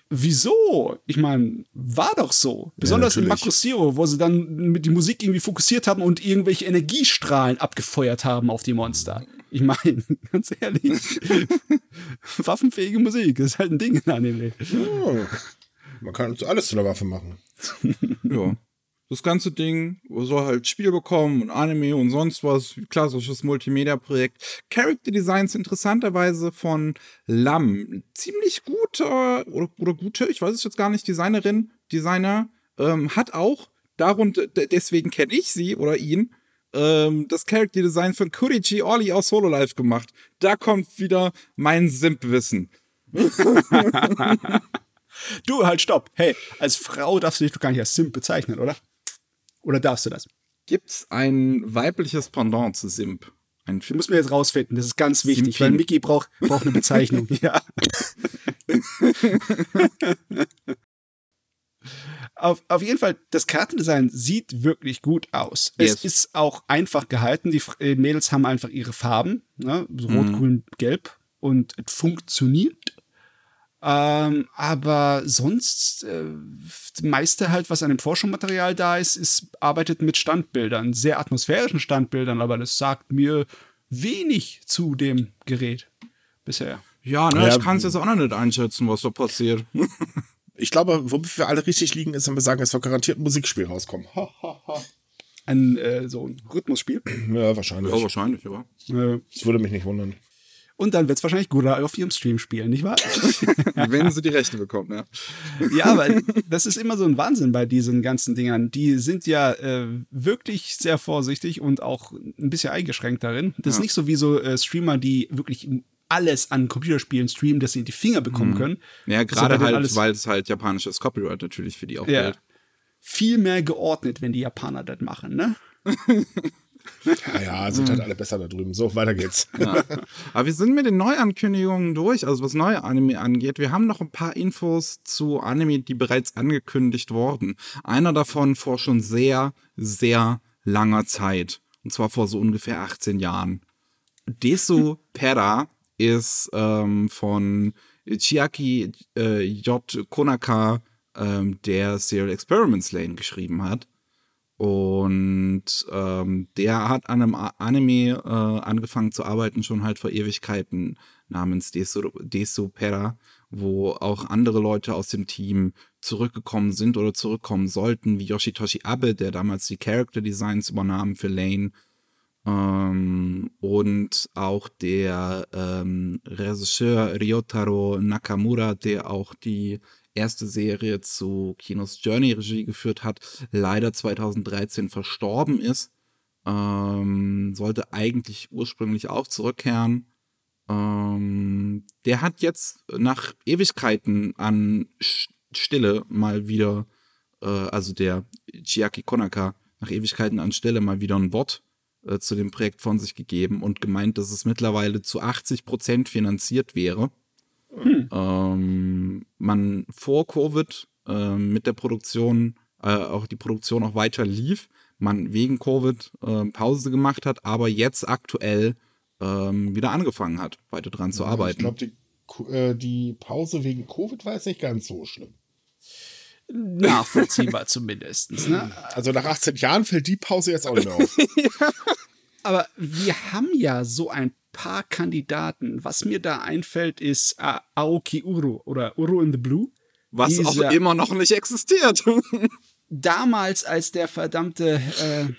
Wieso? Ich meine, war doch so. Besonders in natürlich. Makro Zero, wo sie dann mit die Musik irgendwie fokussiert haben und irgendwelche Energiestrahlen abgefeuert haben auf die Monster. Ich meine, ganz ehrlich, waffenfähige Musik ist halt ein Ding in Anime. Oh, man kann alles zu einer Waffe machen. Ja. Das ganze Ding soll halt Spiel bekommen und Anime und sonst was. Klassisches Multimedia-Projekt. Character Designs interessanterweise von Lam. Ziemlich guter oder, oder gute, ich weiß es jetzt gar nicht, Designerin, Designer, ähm, hat auch, darunter, deswegen kenne ich sie oder ihn, ähm, das Character Design von Kurichi Oli aus Hololive gemacht. Da kommt wieder mein Simp-Wissen. Du, halt, stopp. Hey, als Frau darfst du dich doch gar nicht als Simp bezeichnen, oder? Oder darfst du das? Gibt's ein weibliches Pendant zu Simp? Ein Du musst mir jetzt rausfinden, das ist ganz wichtig, Simping. weil Mickey braucht, braucht eine Bezeichnung. ja. auf, auf jeden Fall, das Kartendesign sieht wirklich gut aus. Yes. Es ist auch einfach gehalten. Die äh, Mädels haben einfach ihre Farben, ne? so rot, Mhm. grün, gelb und es funktioniert. Ähm, aber sonst, äh, das meiste halt, was an dem Forschungsmaterial da ist, ist, arbeitet mit Standbildern, sehr atmosphärischen Standbildern, aber das sagt mir wenig zu dem Gerät bisher. Ja, ne, Ja, ich kann es jetzt auch noch nicht einschätzen, was da passiert. Ich glaube, womit wir alle richtig liegen, ist, wenn wir sagen, es wird garantiert ein Musikspiel rauskommen. Ha, ha, ha. Ein, äh, so ein Rhythmusspiel. Ja, wahrscheinlich. Ja, wahrscheinlich, ja. Äh, Das würde mich nicht wundern. Und dann wird es wahrscheinlich Gura auf ihrem Stream spielen, nicht wahr? Wenn sie die Rechte bekommen, ja. ja, weil das ist immer so ein Wahnsinn bei diesen ganzen Dingern. Die sind ja äh, wirklich sehr vorsichtig und auch ein bisschen eingeschränkt darin. Das ist Ja. nicht so wie so äh, Streamer, die wirklich alles an Computerspielen streamen, dass sie in die Finger bekommen können. Ja, ist gerade aber halt, weil es halt japanisches Copyright natürlich für die auch Ja. gilt. viel mehr geordnet, wenn die Japaner das machen, ne? Ja, ja, sind halt alle besser da drüben. So, weiter geht's. Ja. Aber wir sind mit den Neuankündigungen durch, also was neue Anime angeht. Wir haben noch ein paar Infos zu Anime, die bereits angekündigt wurden. Einer davon vor schon sehr, sehr langer Zeit. Und zwar vor so ungefähr 18 Jahren. Desu Pera ist ähm, von Chiaki äh, J. Konaka, ähm, der Serial Experiments Lane geschrieben hat. Und ähm, der hat an einem Anime äh, angefangen zu arbeiten, schon halt vor Ewigkeiten, namens Desu, Desu Pera, wo auch andere Leute aus dem Team zurückgekommen sind oder zurückkommen sollten, wie Yoshitoshi Abe, der damals die Character Designs übernahm für Lane. Ähm, und auch der ähm, Regisseur Ryotaro Nakamura, der auch die erste Serie zu Kinos Journey Regie geführt hat, leider 2013 verstorben ist. Ähm, sollte eigentlich ursprünglich auch zurückkehren. Ähm, der hat jetzt nach Ewigkeiten an Stille mal wieder, äh, also der Chiaki Konaka, nach Ewigkeiten an Stille mal wieder ein Wort äh, zu dem Projekt von sich gegeben und gemeint, dass es mittlerweile zu 80 Prozent finanziert wäre. Hm. Ähm, man vor Covid äh, mit der Produktion, äh, auch die Produktion auch weiter lief, man wegen Covid äh, Pause gemacht hat, aber jetzt aktuell ähm, wieder angefangen hat, weiter dran zu arbeiten. Ich glaube, die, äh, die Pause wegen Covid war jetzt nicht ganz so schlimm. Nachvollziehbar zumindest. Ne? Also nach 18 Jahren fällt die Pause jetzt auch nicht mehr auf. Aber wir haben ja so ein paar Kandidaten. Was mir da einfällt, ist uh, Aoki Uro oder Uro in the Blue. Was Dieser, auch immer noch nicht existiert. damals, als der verdammte, äh,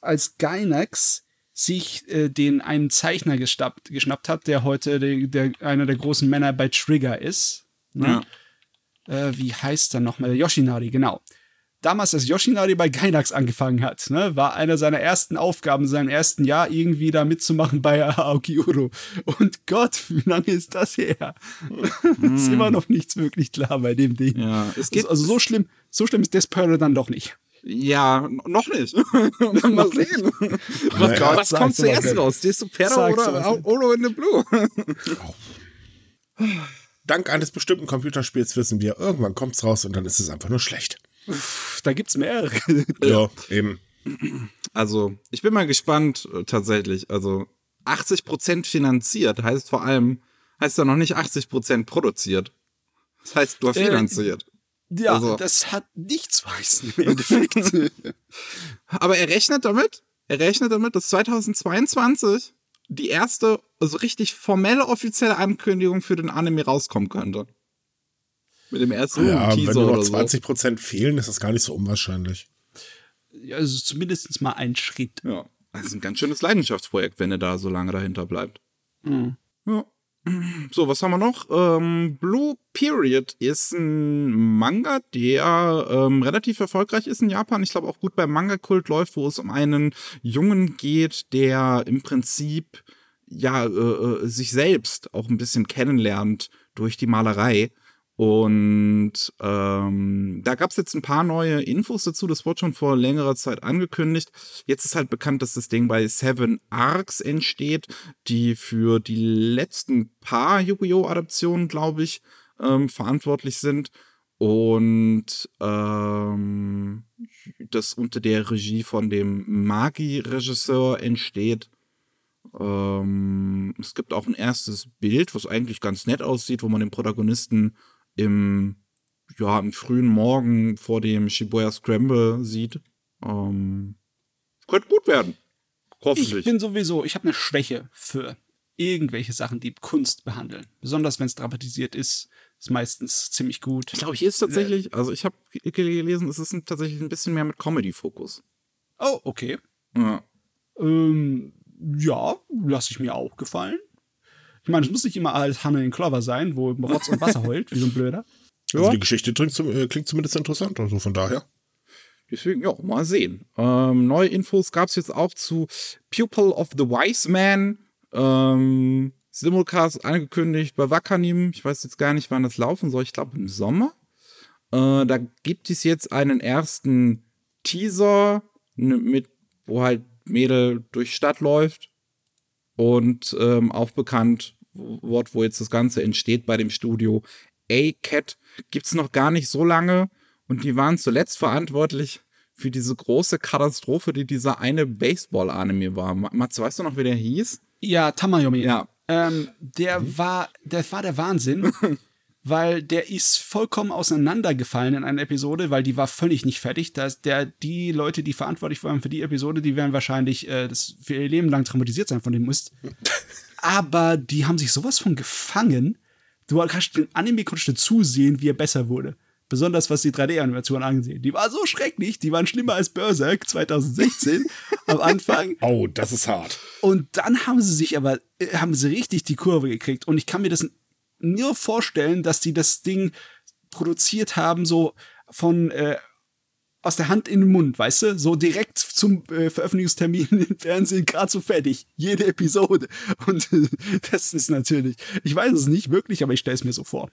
als Gainax sich äh, den einen Zeichner gestappt, geschnappt hat, der heute der, der, einer der großen Männer bei Trigger ist. Ne? Ja. Äh, wie heißt er nochmal? Yoshinari, genau damals, als Yoshinari bei Gainax angefangen hat, ne, war einer seiner ersten Aufgaben in seinem ersten Jahr irgendwie da mitzumachen bei Aoki Uro. Und Gott, wie lange ist das her? Mm. ist immer noch nichts wirklich klar bei dem Ding. Ja, es geht also so schlimm, so schlimm ist Desperate dann doch nicht. Ja, noch nicht. Mal sehen. was, ja, was kommt zuerst raus? Desperate oder Oro in the Blue? Dank eines bestimmten Computerspiels wissen wir, irgendwann kommt's raus und dann ist es einfach nur schlecht. Da gibt's mehrere. ja, eben. Also, ich bin mal gespannt, äh, tatsächlich. Also, 80% finanziert heißt vor allem, heißt ja noch nicht 80% produziert. Das heißt, du hast äh, finanziert. Ja, also. das hat nichts heißen im Endeffekt. Aber er rechnet damit, er rechnet damit, dass 2022 die erste, also richtig formelle offizielle Ankündigung für den Anime rauskommen könnte. Mit dem ersten ja, Teaser wenn nur noch 20 Prozent so. fehlen, ist das gar nicht so unwahrscheinlich. Ja, also zumindest mal ein Schritt. Ja, das ist ein ganz schönes Leidenschaftsprojekt, wenn er da so lange dahinter bleibt. Mhm. Ja. So, was haben wir noch? Ähm, Blue Period ist ein Manga, der ähm, relativ erfolgreich ist in Japan. Ich glaube auch gut beim Manga-Kult läuft, wo es um einen Jungen geht, der im Prinzip ja äh, äh sich selbst auch ein bisschen kennenlernt durch die Malerei. Und ähm, da gab es jetzt ein paar neue Infos dazu. Das wurde schon vor längerer Zeit angekündigt. Jetzt ist halt bekannt, dass das Ding bei Seven Arcs entsteht, die für die letzten paar Yu-Gi-Oh! Adaptionen, glaube ich, ähm, verantwortlich sind. Und ähm, das unter der Regie von dem Magi-Regisseur entsteht. Ähm, es gibt auch ein erstes Bild, was eigentlich ganz nett aussieht, wo man den Protagonisten im, ja, im frühen Morgen vor dem Shibuya Scramble sieht. Ähm, könnte gut werden. Hoffentlich. Ich bin sowieso, ich habe eine Schwäche für irgendwelche Sachen, die Kunst behandeln. Besonders wenn es dramatisiert ist, ist meistens ziemlich gut. Ich glaube, hier ist tatsächlich, also ich habe gelesen, es ist tatsächlich ein bisschen mehr mit Comedy-Fokus. Oh, okay. Ja. Ähm, ja, lasse ich mir auch gefallen. Ich meine, es muss nicht immer alles Hanne in Clover sein, wo Rotz und Wasser heult, wie so ein Blöder. Ja. Also die Geschichte klingt, äh, klingt zumindest interessant, also von daher. Deswegen, ja, mal sehen. Ähm, neue Infos gab es jetzt auch zu Pupil of the Wise Man. Ähm, Simulcast angekündigt bei Wakanim. Ich weiß jetzt gar nicht, wann das laufen soll. Ich glaube im Sommer. Äh, da gibt es jetzt einen ersten Teaser mit, wo halt Mädel durch Stadt läuft. Und ähm, auch bekannt Wort, wo jetzt das Ganze entsteht bei dem Studio. A-Cat gibt es noch gar nicht so lange und die waren zuletzt verantwortlich für diese große Katastrophe, die dieser eine Baseball-Anime war. Mats, weißt du noch, wie der hieß? Ja, Tamayomi. Ja. Ähm, der mhm. war, der war der Wahnsinn, weil der ist vollkommen auseinandergefallen in einer Episode, weil die war völlig nicht fertig. Dass der, die Leute, die verantwortlich waren für die Episode, die werden wahrscheinlich äh, das für ihr Leben lang traumatisiert sein von dem Mist. Aber die haben sich sowas von gefangen. Du kannst den Anime konntest du zusehen, wie er besser wurde. Besonders was die 3D-Animation angesehen. Die war so schrecklich, die waren schlimmer als Berserk 2016 am Anfang. Oh, das ist hart. Und dann haben sie sich aber, äh, haben sie richtig die Kurve gekriegt. Und ich kann mir das nur vorstellen, dass die das Ding produziert haben, so von äh, aus der Hand in den Mund, weißt du? So direkt zum äh, Veröffentlichungstermin im Fernsehen gerade so fertig. Jede Episode. Und äh, das ist natürlich, ich weiß es nicht wirklich, aber ich stelle es mir so vor.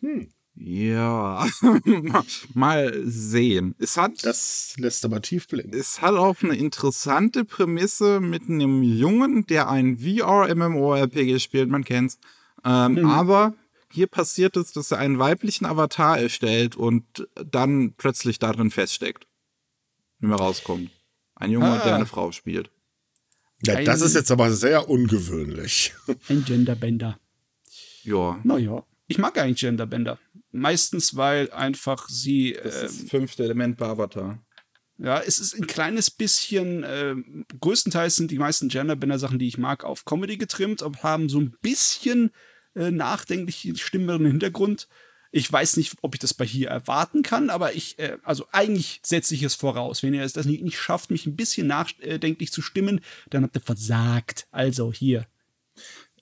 Hm. Ja, mal sehen. Es hat, das lässt aber tief blicken. Es hat auch eine interessante Prämisse mit einem Jungen, der ein VR-MMORPG spielt, man kennt's. Ähm, mhm. Aber hier passiert es, dass er einen weiblichen Avatar erstellt und dann plötzlich darin feststeckt. Wenn er rauskommt. Ein Junge, ah. der eine Frau spielt. Ja, das ist jetzt aber sehr ungewöhnlich. Ein Genderbender. Ja. Naja. Ich mag eigentlich Genderbender. Meistens, weil einfach sie. Das ist das fünfte Element bei Avatar. Ja, es ist ein kleines bisschen, äh, größtenteils sind die meisten Genderbender-Sachen, die ich mag, auf Comedy getrimmt, aber haben so ein bisschen äh, nachdenklich stimmeren Hintergrund. Ich weiß nicht, ob ich das bei hier erwarten kann, aber ich, äh, also eigentlich setze ich es voraus. Wenn ihr es das nicht, nicht schafft, mich ein bisschen nachdenklich zu stimmen, dann habt ihr versagt. Also hier.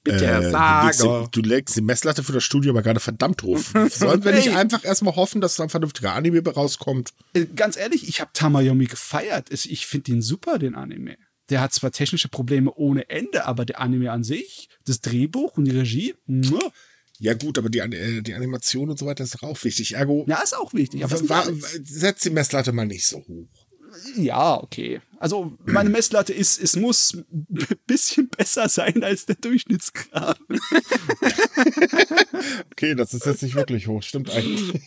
Bitte, äh, du, legst die, du legst die Messlatte für das Studio aber gerade verdammt hoch. Sollen wir nicht einfach erstmal hoffen, dass da ein vernünftiger Anime rauskommt? Äh, ganz ehrlich, ich habe Tamayomi gefeiert. Ich finde ihn super, den Anime. Der hat zwar technische Probleme ohne Ende, aber der Anime an sich, das Drehbuch und die Regie, muah. Ja, gut, aber die, äh, die Animation und so weiter ist auch wichtig. Ergo. Ja, ist auch wichtig. Aber war, setz die Messlatte mal nicht so hoch. Ja, okay. Also meine Messlatte ist, es muss ein bisschen besser sein als der Durchschnittskram. okay, das ist jetzt nicht wirklich hoch, stimmt eigentlich.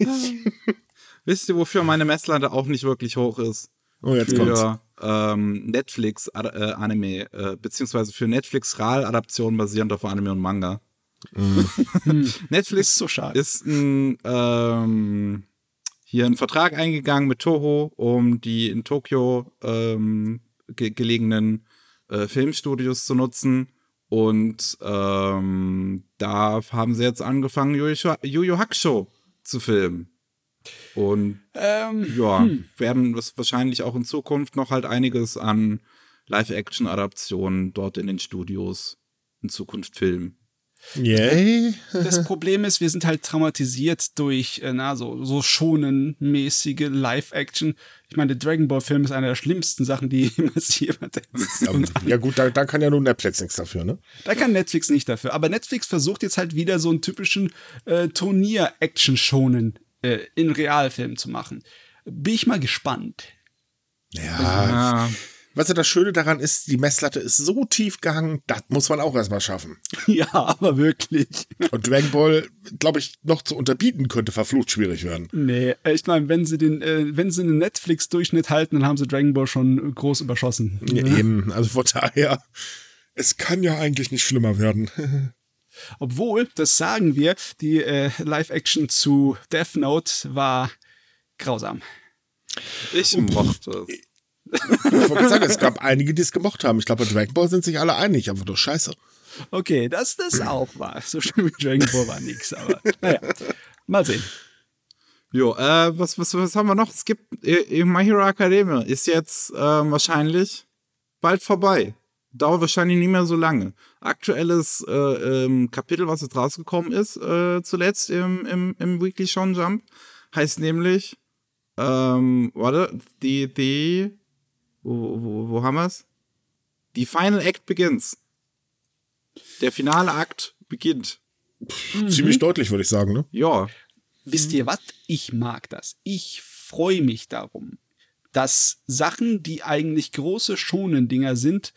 Wisst ihr, wofür meine Messlatte auch nicht wirklich hoch ist? Oh, jetzt für ähm, Netflix-Anime, äh, beziehungsweise für Netflix-RAL-Adaptionen basierend auf Anime und Manga. Mm. Netflix ist, so ist ein ähm, hier einen Vertrag eingegangen mit Toho, um die in Tokio ähm, ge gelegenen äh, Filmstudios zu nutzen. Und ähm, da haben sie jetzt angefangen, Yu Yu Hakusho zu filmen. Und ähm, ja, hm. werden wahrscheinlich auch in Zukunft noch halt einiges an Live-Action-Adaptionen dort in den Studios in Zukunft filmen. Yay. das Problem ist, wir sind halt traumatisiert durch äh, na, so, so schonenmäßige Live-Action. Ich meine, der Dragon Ball-Film ist eine der schlimmsten Sachen, die jemals jemand Ja, gut, da, da kann ja nur Netflix nichts dafür, ne? Da kann Netflix nicht dafür. Aber Netflix versucht jetzt halt wieder so einen typischen äh, Turnier-Action-Schonen äh, in Realfilm zu machen. Bin ich mal gespannt. Ja. ja. Weißt du, das Schöne daran ist, die Messlatte ist so tief gehangen, das muss man auch erstmal schaffen. Ja, aber wirklich. Und Dragon Ball, glaube ich, noch zu unterbieten könnte verflucht schwierig werden. Nee, ich meine, wenn sie den, äh, wenn sie einen Netflix-Durchschnitt halten, dann haben sie Dragon Ball schon groß überschossen. Ja, ja. Eben, also von daher, es kann ja eigentlich nicht schlimmer werden. Obwohl, das sagen wir, die äh, Live-Action zu Death Note war grausam. Ich mochte es. Ich wollte sagen, es gab einige, die es gemocht haben. Ich glaube, bei Dragon Ball sind sich alle einig, aber doch scheiße. Okay, das das auch war. So schlimm wie Dragon Ball war nix, aber naja, mal sehen. Jo, äh, was, was, was haben wir noch? Es gibt äh, My Hero Academia ist jetzt äh, wahrscheinlich bald vorbei. Dauert wahrscheinlich nicht mehr so lange. Aktuelles äh, ähm, Kapitel, was jetzt rausgekommen ist, äh, zuletzt im, im, im Weekly Shonen Jump, heißt nämlich, ähm, warte, die, die wo, wo, wo haben wir's? Die Final Act begins. Der finale Akt beginnt. Mhm. Ziemlich deutlich, würde ich sagen, ne? Ja. Wisst ihr was? Ich mag das. Ich freue mich darum, dass Sachen, die eigentlich große schonen Dinger sind,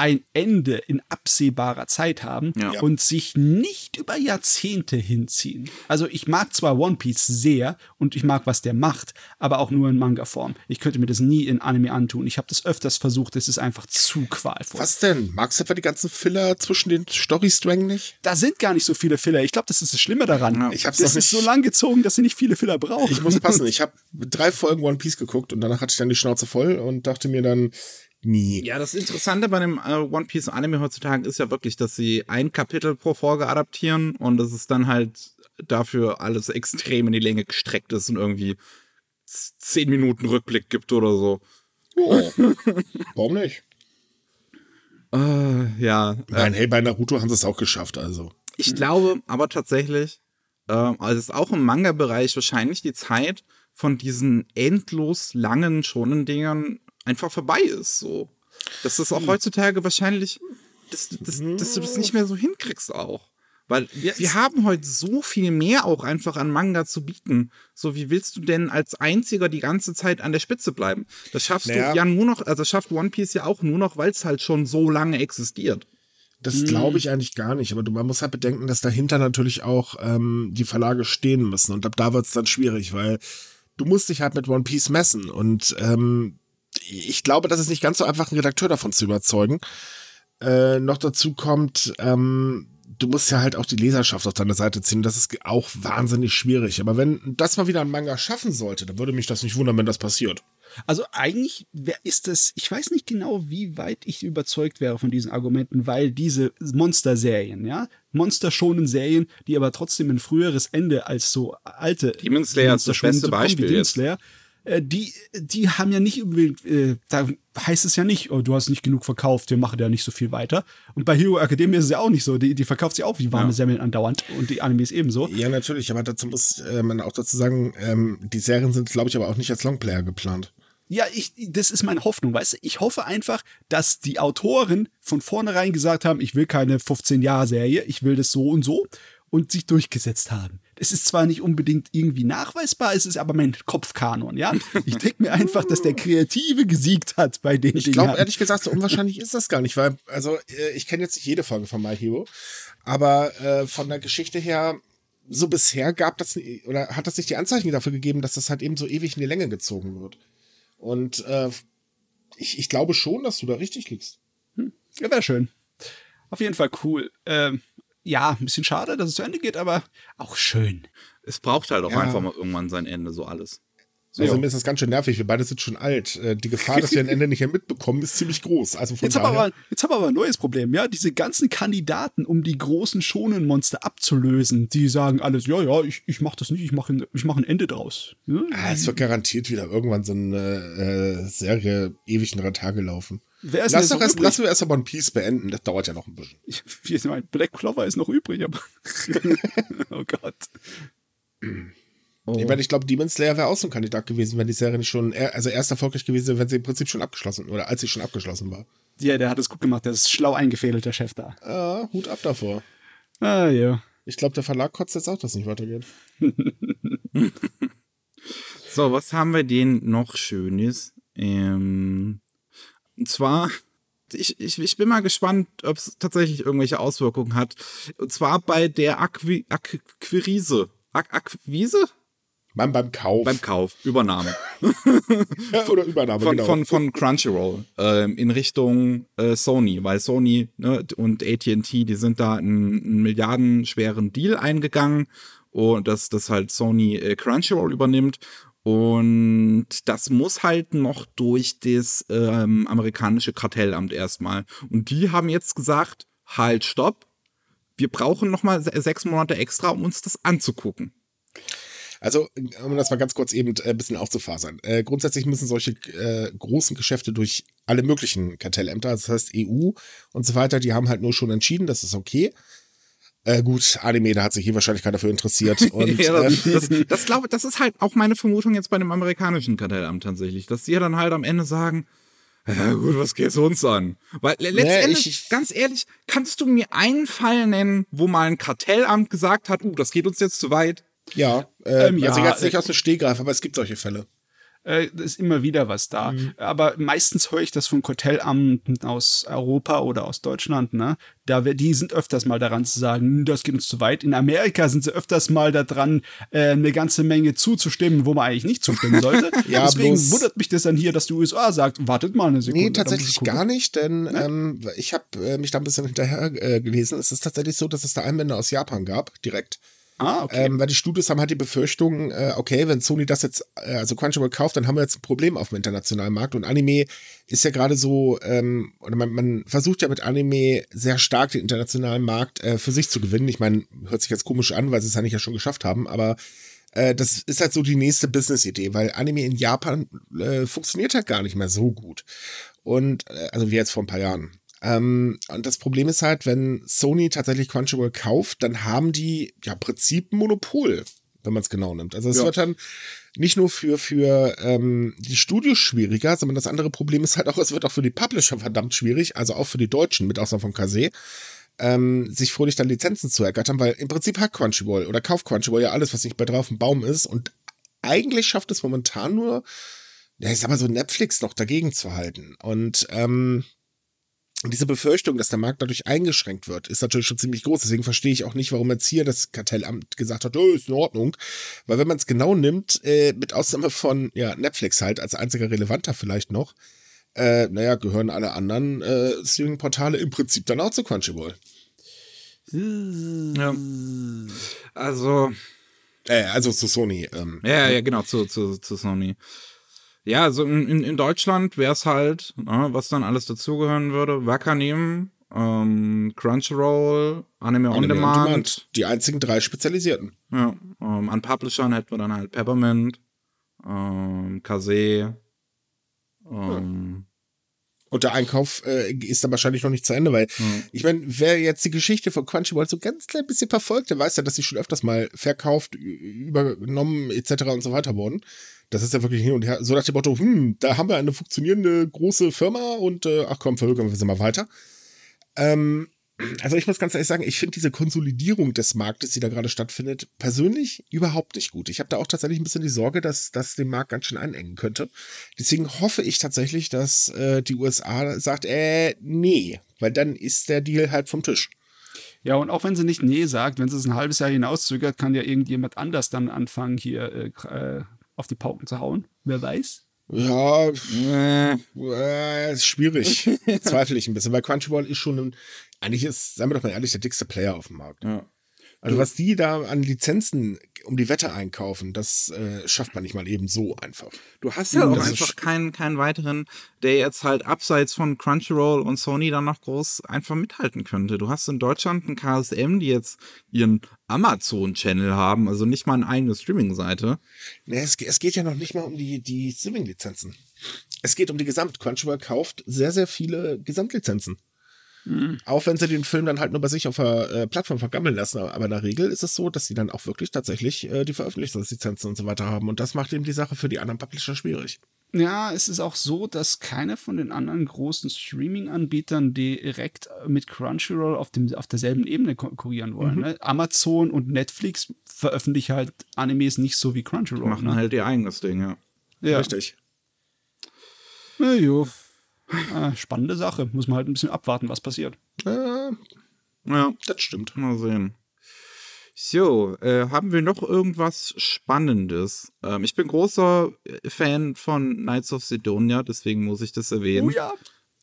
ein Ende in absehbarer Zeit haben Ja. und sich nicht über Jahrzehnte hinziehen. Also ich mag zwar One Piece sehr und ich mag, was der macht, aber auch nur in Manga-Form. Ich könnte mir das nie in Anime antun. Ich habe das öfters versucht, es ist einfach zu qualvoll. Was denn? Magst du etwa die ganzen Filler zwischen den Story-Strängen nicht? Da sind gar nicht so viele Filler. Ich glaube, das ist das Schlimme daran. Ja. Ich hab's das ist so lang gezogen, dass sie nicht viele Filler brauchen. Ich muss passen. Ich habe drei Folgen One Piece geguckt und danach hatte ich dann die Schnauze voll und dachte mir dann, nie. Ja, das Interessante bei dem äh, One Piece Anime heutzutage ist ja wirklich, dass sie ein Kapitel pro Folge adaptieren und dass es dann halt dafür alles extrem in die Länge gestreckt ist und irgendwie zehn Minuten Rückblick gibt oder so. Oh. Warum nicht? Äh, ja, Nein, hey, bei Naruto haben sie es auch geschafft, also. Ich glaube aber tatsächlich, ähm, also es ist auch im Manga-Bereich wahrscheinlich die Zeit von diesen endlos langen schonen Dingern einfach vorbei ist. So. Dass das auch heutzutage wahrscheinlich, dass, dass, dass du das nicht mehr so hinkriegst auch. Weil wir, wir haben heute so viel mehr auch einfach an Manga zu bieten. So, wie willst du denn als einziger die ganze Zeit an der Spitze bleiben? Das schaffst Naja. du ja nur noch, also schafft One Piece ja auch nur noch, weil es halt schon so lange existiert. Das glaube ich eigentlich gar nicht, aber du, man muss halt bedenken, dass dahinter natürlich auch ähm, die Verlage stehen müssen und ab da wird es dann schwierig, weil du musst dich halt mit One Piece messen und ähm, ich glaube, das ist nicht ganz so einfach, einen Redakteur davon zu überzeugen. Äh, noch dazu kommt, ähm, du musst ja halt auch die Leserschaft auf deine Seite ziehen. Das ist auch wahnsinnig schwierig. Aber wenn das mal wieder ein Manga schaffen sollte, dann würde mich das nicht wundern, wenn das passiert. Also eigentlich wer ist das, ich weiß nicht genau, wie weit ich überzeugt wäre von diesen Argumenten, weil diese Monster-Serien, ja, monsterschonen Serien, die aber trotzdem ein früheres Ende als so alte Demon Slayer ist das beste Beispiel Demon jetzt. Slayer, die, die haben ja nicht unbedingt, äh, da heißt es ja nicht, oh, du hast nicht genug verkauft, wir machen ja nicht so viel weiter. Und bei Hero Academia ist es ja auch nicht so, die, die verkauft sie auch wie warme Ja. Semmeln andauernd und die Animes ebenso. Ja, natürlich, aber dazu muss äh, man auch dazu sagen, ähm, die Serien sind, glaube ich, aber auch nicht als Longplayer geplant. Ja, ich, das ist meine Hoffnung, weißt du? Ich hoffe einfach, dass die Autoren von vornherein gesagt haben, ich will keine 15-Jahre-Serie, ich will das so und so und sich durchgesetzt haben. Es ist zwar nicht unbedingt irgendwie nachweisbar, es ist aber mein Kopfkanon, ja? Ich denke mir einfach, dass der Kreative gesiegt hat bei den Ich glaube, ehrlich gesagt, so unwahrscheinlich ist das gar nicht, weil, also, äh, ich kenne jetzt nicht jede Folge von My Hero, aber äh, von der Geschichte her, so bisher gab das, oder hat das nicht die Anzeichen dafür gegeben, dass das halt eben so ewig in die Länge gezogen wird. Und äh, ich, ich glaube schon, dass du da richtig liegst. Ja, wäre schön. Auf jeden Fall cool. Ähm, ja, ein bisschen schade, dass es zu Ende geht, aber auch schön. Es braucht halt auch Ja. einfach mal irgendwann sein Ende, so alles. Also Ja. mir ist das ganz schön nervig. Wir beide sind schon alt. Äh, Die Gefahr, dass wir ein Ende nicht mehr mitbekommen, ist ziemlich groß. Also von Jetzt haben, aber, jetzt haben wir aber ein neues Problem, ja. Diese ganzen Kandidaten, um die großen Schonenmonster abzulösen, die sagen alles, ja, ja, ich, ich mach das nicht, ich mache ein, ich mach ein Ende draus. Ja? ah, es wird garantiert wieder irgendwann so eine äh, Serie ewig in drei Tage laufen. Wer ist Lass doch erst, lassen wir erst mal One Piece beenden. Das dauert ja noch ein bisschen. übrig? Ich mein, Black Clover ist noch übrig, aber. oh Gott. Oh. Ich meine, ich glaube, Demon Slayer wäre auch so ein Kandidat gewesen, wenn die Serie nicht schon, er- also erst erfolgreich gewesen wäre, wenn sie im Prinzip schon abgeschlossen oder als sie schon abgeschlossen war. Ja, der hat es gut gemacht, der ist schlau eingefädelt, der Chef da. Ah, Hut ab davor. Ah, ja. Ich glaube, der Verlag kotzt jetzt auch, dass es nicht weitergeht. So, was haben wir denn noch Schönes? Ähm, und zwar, ich, ich, ich bin mal gespannt, ob es tatsächlich irgendwelche Auswirkungen hat. Und zwar bei der Acqui Acquirise. Ak Akquise? Beim, beim Kauf. Beim Kauf, Übernahme. Ja, oder Übernahme, von, genau. von, von Crunchyroll ähm, in Richtung äh, Sony, weil Sony ne, und AT&T, die sind da einen, einen milliardenschweren Deal eingegangen und dass das halt Sony äh, Crunchyroll übernimmt und das muss halt noch durch das ähm, amerikanische Kartellamt erstmal und die haben jetzt gesagt, halt, stopp, wir brauchen noch mal se- sechs Monate extra, um uns das anzugucken. Also, um das mal ganz kurz eben äh, ein bisschen aufzufasern. Äh, grundsätzlich müssen solche äh, großen Geschäfte durch alle möglichen Kartellämter, das heißt EU und so weiter, die haben halt nur schon entschieden, das ist okay. Äh, gut, Anime, da hat sich hier wahrscheinlich keiner für interessiert. Und, ja, das, äh, das, das, glaube, das ist halt auch meine Vermutung jetzt bei dem amerikanischen Kartellamt tatsächlich, dass sie dann halt am Ende sagen, ja gut, was geht's uns an? Weil le- letztendlich, ich- ganz ehrlich, kannst du mir einen Fall nennen, wo mal ein Kartellamt gesagt hat, uh, das geht uns jetzt zu weit? ja, äh, Ähm, ja, also jetzt nicht äh, aus dem Stehgreif, aber es gibt solche Fälle. Äh, ist immer wieder was da. Mhm. Aber meistens höre ich das von Kartellamten aus Europa oder aus Deutschland, ne? Da, die sind öfters mal daran zu sagen, hm, das geht uns zu weit. In Amerika sind sie öfters mal daran, äh, eine ganze Menge zuzustimmen, wo man eigentlich nicht zustimmen sollte. ja, Deswegen wundert mich das dann hier, dass die USA sagt, wartet mal eine Sekunde. Nee, tatsächlich gar nicht, denn ne? ähm, ich habe äh, mich da ein bisschen hinterher äh, gelesen. Es ist tatsächlich so, dass es da Einwände aus Japan gab, direkt. Ah, okay. Ähm, weil die Studios haben halt die Befürchtung, äh, okay, wenn Sony das jetzt, äh, also Crunchyroll kauft, dann haben wir jetzt ein Problem auf dem internationalen Markt. Und Anime ist ja gerade so, ähm, oder man, man versucht ja mit Anime sehr stark den internationalen Markt äh, für sich zu gewinnen. Ich meine, hört sich jetzt komisch an, weil sie es eigentlich ja schon geschafft haben, aber äh, das ist halt so die nächste Business-Idee, weil Anime in Japan äh, funktioniert halt gar nicht mehr so gut. Und, äh, also wie jetzt vor ein paar Jahren. Ähm, und das Problem ist halt, wenn Sony tatsächlich Crunchyroll kauft, dann haben die ja Prinzip ein Monopol, wenn man es genau nimmt. Also es ja. wird dann nicht nur für, für ähm, die Studios schwieriger, sondern das andere Problem ist halt auch, es wird auch für die Publisher verdammt schwierig, also auch für die Deutschen, mit Ausnahme von Kase, ähm, sich fröhlich dann Lizenzen zu ergattern, weil im Prinzip hat Crunchyroll oder kauft Crunchyroll ja alles, was nicht bei drauf dem Baum ist und eigentlich schafft es momentan nur, ja, ich sag mal so Netflix noch dagegen zu halten. Und ähm, und diese Befürchtung, dass der Markt dadurch eingeschränkt wird, ist natürlich schon ziemlich groß. Deswegen verstehe ich auch nicht, warum jetzt hier das Kartellamt gesagt hat, oh, ist in Ordnung. Weil wenn man es genau nimmt, äh, mit Ausnahme von ja, Netflix halt, als einziger relevanter vielleicht noch, äh, naja, gehören alle anderen äh, Streaming-Portale im Prinzip dann auch zu Crunchyroll. Ja. Also. Äh, also zu Sony. Ähm, ja, ja, genau, zu, zu, zu Sony. Ja, also in, in Deutschland wäre es halt, ne, was dann alles dazugehören würde, Wakanim, ähm, Crunchyroll, Anime, Anime on, Demand. on, Demand. Die einzigen drei spezialisierten. Ja, ähm, an Publishern hätten wir dann halt Peppermint, ähm, Kase, ähm, und der Einkauf äh, ist dann wahrscheinlich noch nicht zu Ende, weil mhm. ich meine, wer jetzt die Geschichte von Crunchyroll so ganz klein bisschen verfolgt, der weiß ja, dass sie schon öfters mal verkauft, übernommen etc. und so weiter wurden. Das ist ja wirklich hin und her. So nach dem Motto, hm, da haben wir eine funktionierende große Firma und äh, ach komm, verrücken wir mal weiter. Ähm, also ich muss ganz ehrlich sagen, ich finde diese Konsolidierung des Marktes, die da gerade stattfindet, persönlich überhaupt nicht gut. Ich habe da auch tatsächlich ein bisschen die Sorge, dass das den Markt ganz schön einengen könnte. Deswegen hoffe ich tatsächlich, dass äh, die USA sagt, äh, nee, weil dann ist der Deal halt vom Tisch. Ja, und auch wenn sie nicht nee sagt, wenn sie es ein halbes Jahr hinauszögert, kann ja irgendjemand anders dann anfangen, hier äh, äh auf die Pauken zu hauen. Wer weiß? Ja, äh, äh, ist schwierig. Zweifle ich ein bisschen, weil Crunchyroll ist schon ein, eigentlich ist, seien wir doch mal ehrlich, der dickste Player auf dem Markt. Ja. Also was die da an Lizenzen um die Wette einkaufen, das äh, schafft man nicht mal eben so einfach. Du hast ja auch einfach keinen, keinen weiteren, der jetzt halt abseits von Crunchyroll und Sony dann noch groß einfach mithalten könnte. Du hast in Deutschland einen KSM, die jetzt ihren Amazon-Channel haben, also nicht mal eine eigene Streaming-Seite. Nee, es, es geht ja noch nicht mal um die, die Streaming-Lizenzen. Es geht um die Gesamt. Crunchyroll kauft sehr, sehr viele Gesamtlizenzen. Mhm. Auch wenn sie den Film dann halt nur bei sich auf der äh, Plattform vergammeln lassen. Aber in der Regel ist es so, dass sie dann auch wirklich tatsächlich äh, die Veröffentlichungslizenzen und so weiter haben. Und das macht eben die Sache für die anderen Publisher schwierig. Ja, es ist auch so, dass keiner von den anderen großen Streaming-Anbietern direkt mit Crunchyroll auf, dem, auf derselben Ebene konkurrieren wollen. Mhm. Ne? Amazon und Netflix veröffentlichen halt Animes nicht so wie Crunchyroll. Die machen ne? halt ihr eigenes Ding, ja. Ja. Richtig. Na jo. Ah, spannende Sache. Muss man halt ein bisschen abwarten, was passiert. Äh, ja, das stimmt. Mal sehen. So, äh, haben wir noch irgendwas Spannendes? Ähm, ich bin großer Fan von Knights of Sidonia, deswegen muss ich das erwähnen. Oh ja.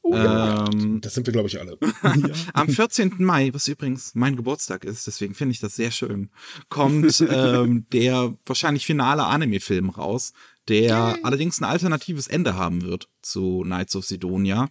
Oh ja. Ähm, das sind wir, glaube ich, alle. Am 14. Mai, was übrigens mein Geburtstag ist, deswegen finde ich das sehr schön, kommt ähm, der wahrscheinlich finale Anime-Film raus, der Yay. allerdings ein alternatives Ende haben wird zu Knights of Sidonia.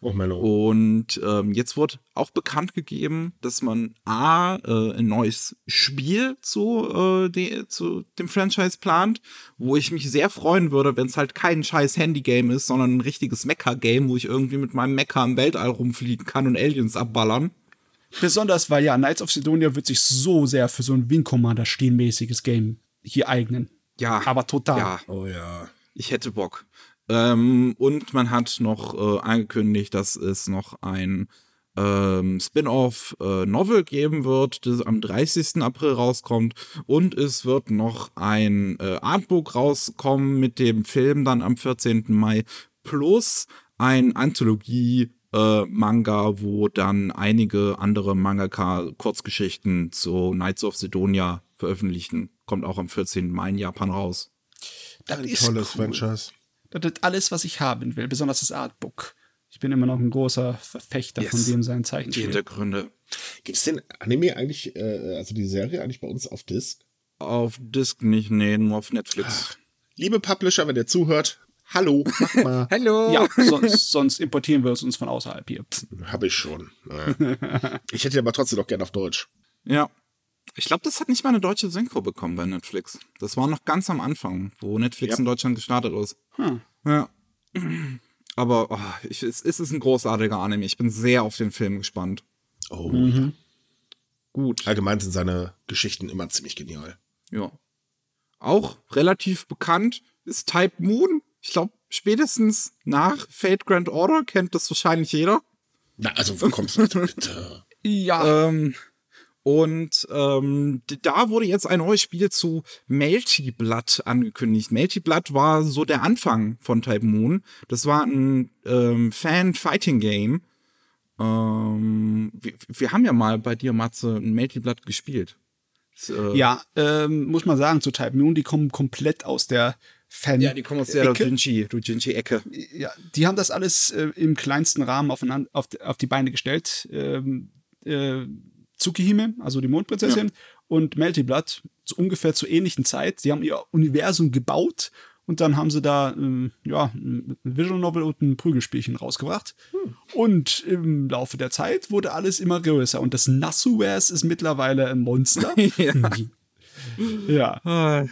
Oh und ähm, jetzt wird auch bekannt gegeben, dass man A, äh, ein neues Spiel zu, äh, de, zu dem Franchise plant, wo ich mich sehr freuen würde, wenn es halt kein scheiß Handy-Game ist, sondern ein richtiges Mecha-Game, wo ich irgendwie mit meinem Mecha im Weltall rumfliegen kann und Aliens abballern. Besonders, weil ja Knights of Sidonia wird sich so sehr für so ein Wing Commander stehenmäßiges Game hier eignen. Ja. Aber total. Ja. Oh ja. Ich hätte Bock. Ähm, und man hat noch äh, angekündigt, dass es noch ein ähm, Spin-off-Novel äh, geben wird, das am 30. April rauskommt. Und es wird noch ein äh, Artbook rauskommen mit dem Film dann am 14. Mai. Plus ein Anthologie äh, Manga, wo dann einige andere Mangaka Kurzgeschichten zu Knights of Sidonia veröffentlichen. Kommt auch am 14. Mai in Japan raus. Das ist tolles cool. Franchise. Das ist alles, was ich haben will, besonders das Artbook. Ich bin immer noch ein großer Verfechter yes. von dem sein Zeichen. Die Hintergründe. Gibt es den Anime eigentlich, äh, also die Serie eigentlich bei uns auf Disc? Auf Disc nicht, nee, nur auf Netflix. Ach, liebe Publisher, wenn ihr zuhört, hallo, mach mal. hallo. Ja, sonst, sonst, importieren wir es uns von außerhalb hier. Habe ich schon. ich hätte aber trotzdem noch gern auf Deutsch. Ja. Ich glaube, das hat nicht mal eine deutsche Synchro bekommen bei Netflix. Das war noch ganz am Anfang, wo Netflix ja. in Deutschland gestartet ist. Hm. Ja. Aber oh, ich, es, es ist ein großartiger Anime. Ich bin sehr auf den Film gespannt. Oh. Mhm. Gut. Allgemein sind seine Geschichten immer ziemlich genial. Ja. Auch relativ bekannt ist Type Moon. Ich glaube, spätestens nach Fate Grand Order kennt das wahrscheinlich jeder. Na, also wo kommst du bitte? ja. Ähm, und ähm, da wurde jetzt ein neues Spiel zu Melty Blood angekündigt. Melty Blood war so der Anfang von Type Moon. Das war ein ähm, Fan-Fighting-Game. Ähm, wir, wir, haben ja mal bei dir, Matze, ein Melty Blood gespielt. Das, äh, ja, ähm, muss man sagen, zu Type Moon, die kommen komplett aus der Fan. Ja, die kommen aus der Dojinshi-Ecke. Ja, die haben das alles äh, im kleinsten Rahmen aufeinander, auf, auf die Beine gestellt. Ähm, äh, Tsukihime, also die Mondprinzessin, ja. und Melty Blood zu ungefähr zur ähnlichen Zeit. Sie haben ihr Universum gebaut und dann haben sie da ähm, ja, ein Visual Novel und ein Prügelspielchen rausgebracht. Hm. Und im Laufe der Zeit wurde alles immer größer. Und das Nasuwares ist mittlerweile ein Monster. ja. ja. Ah.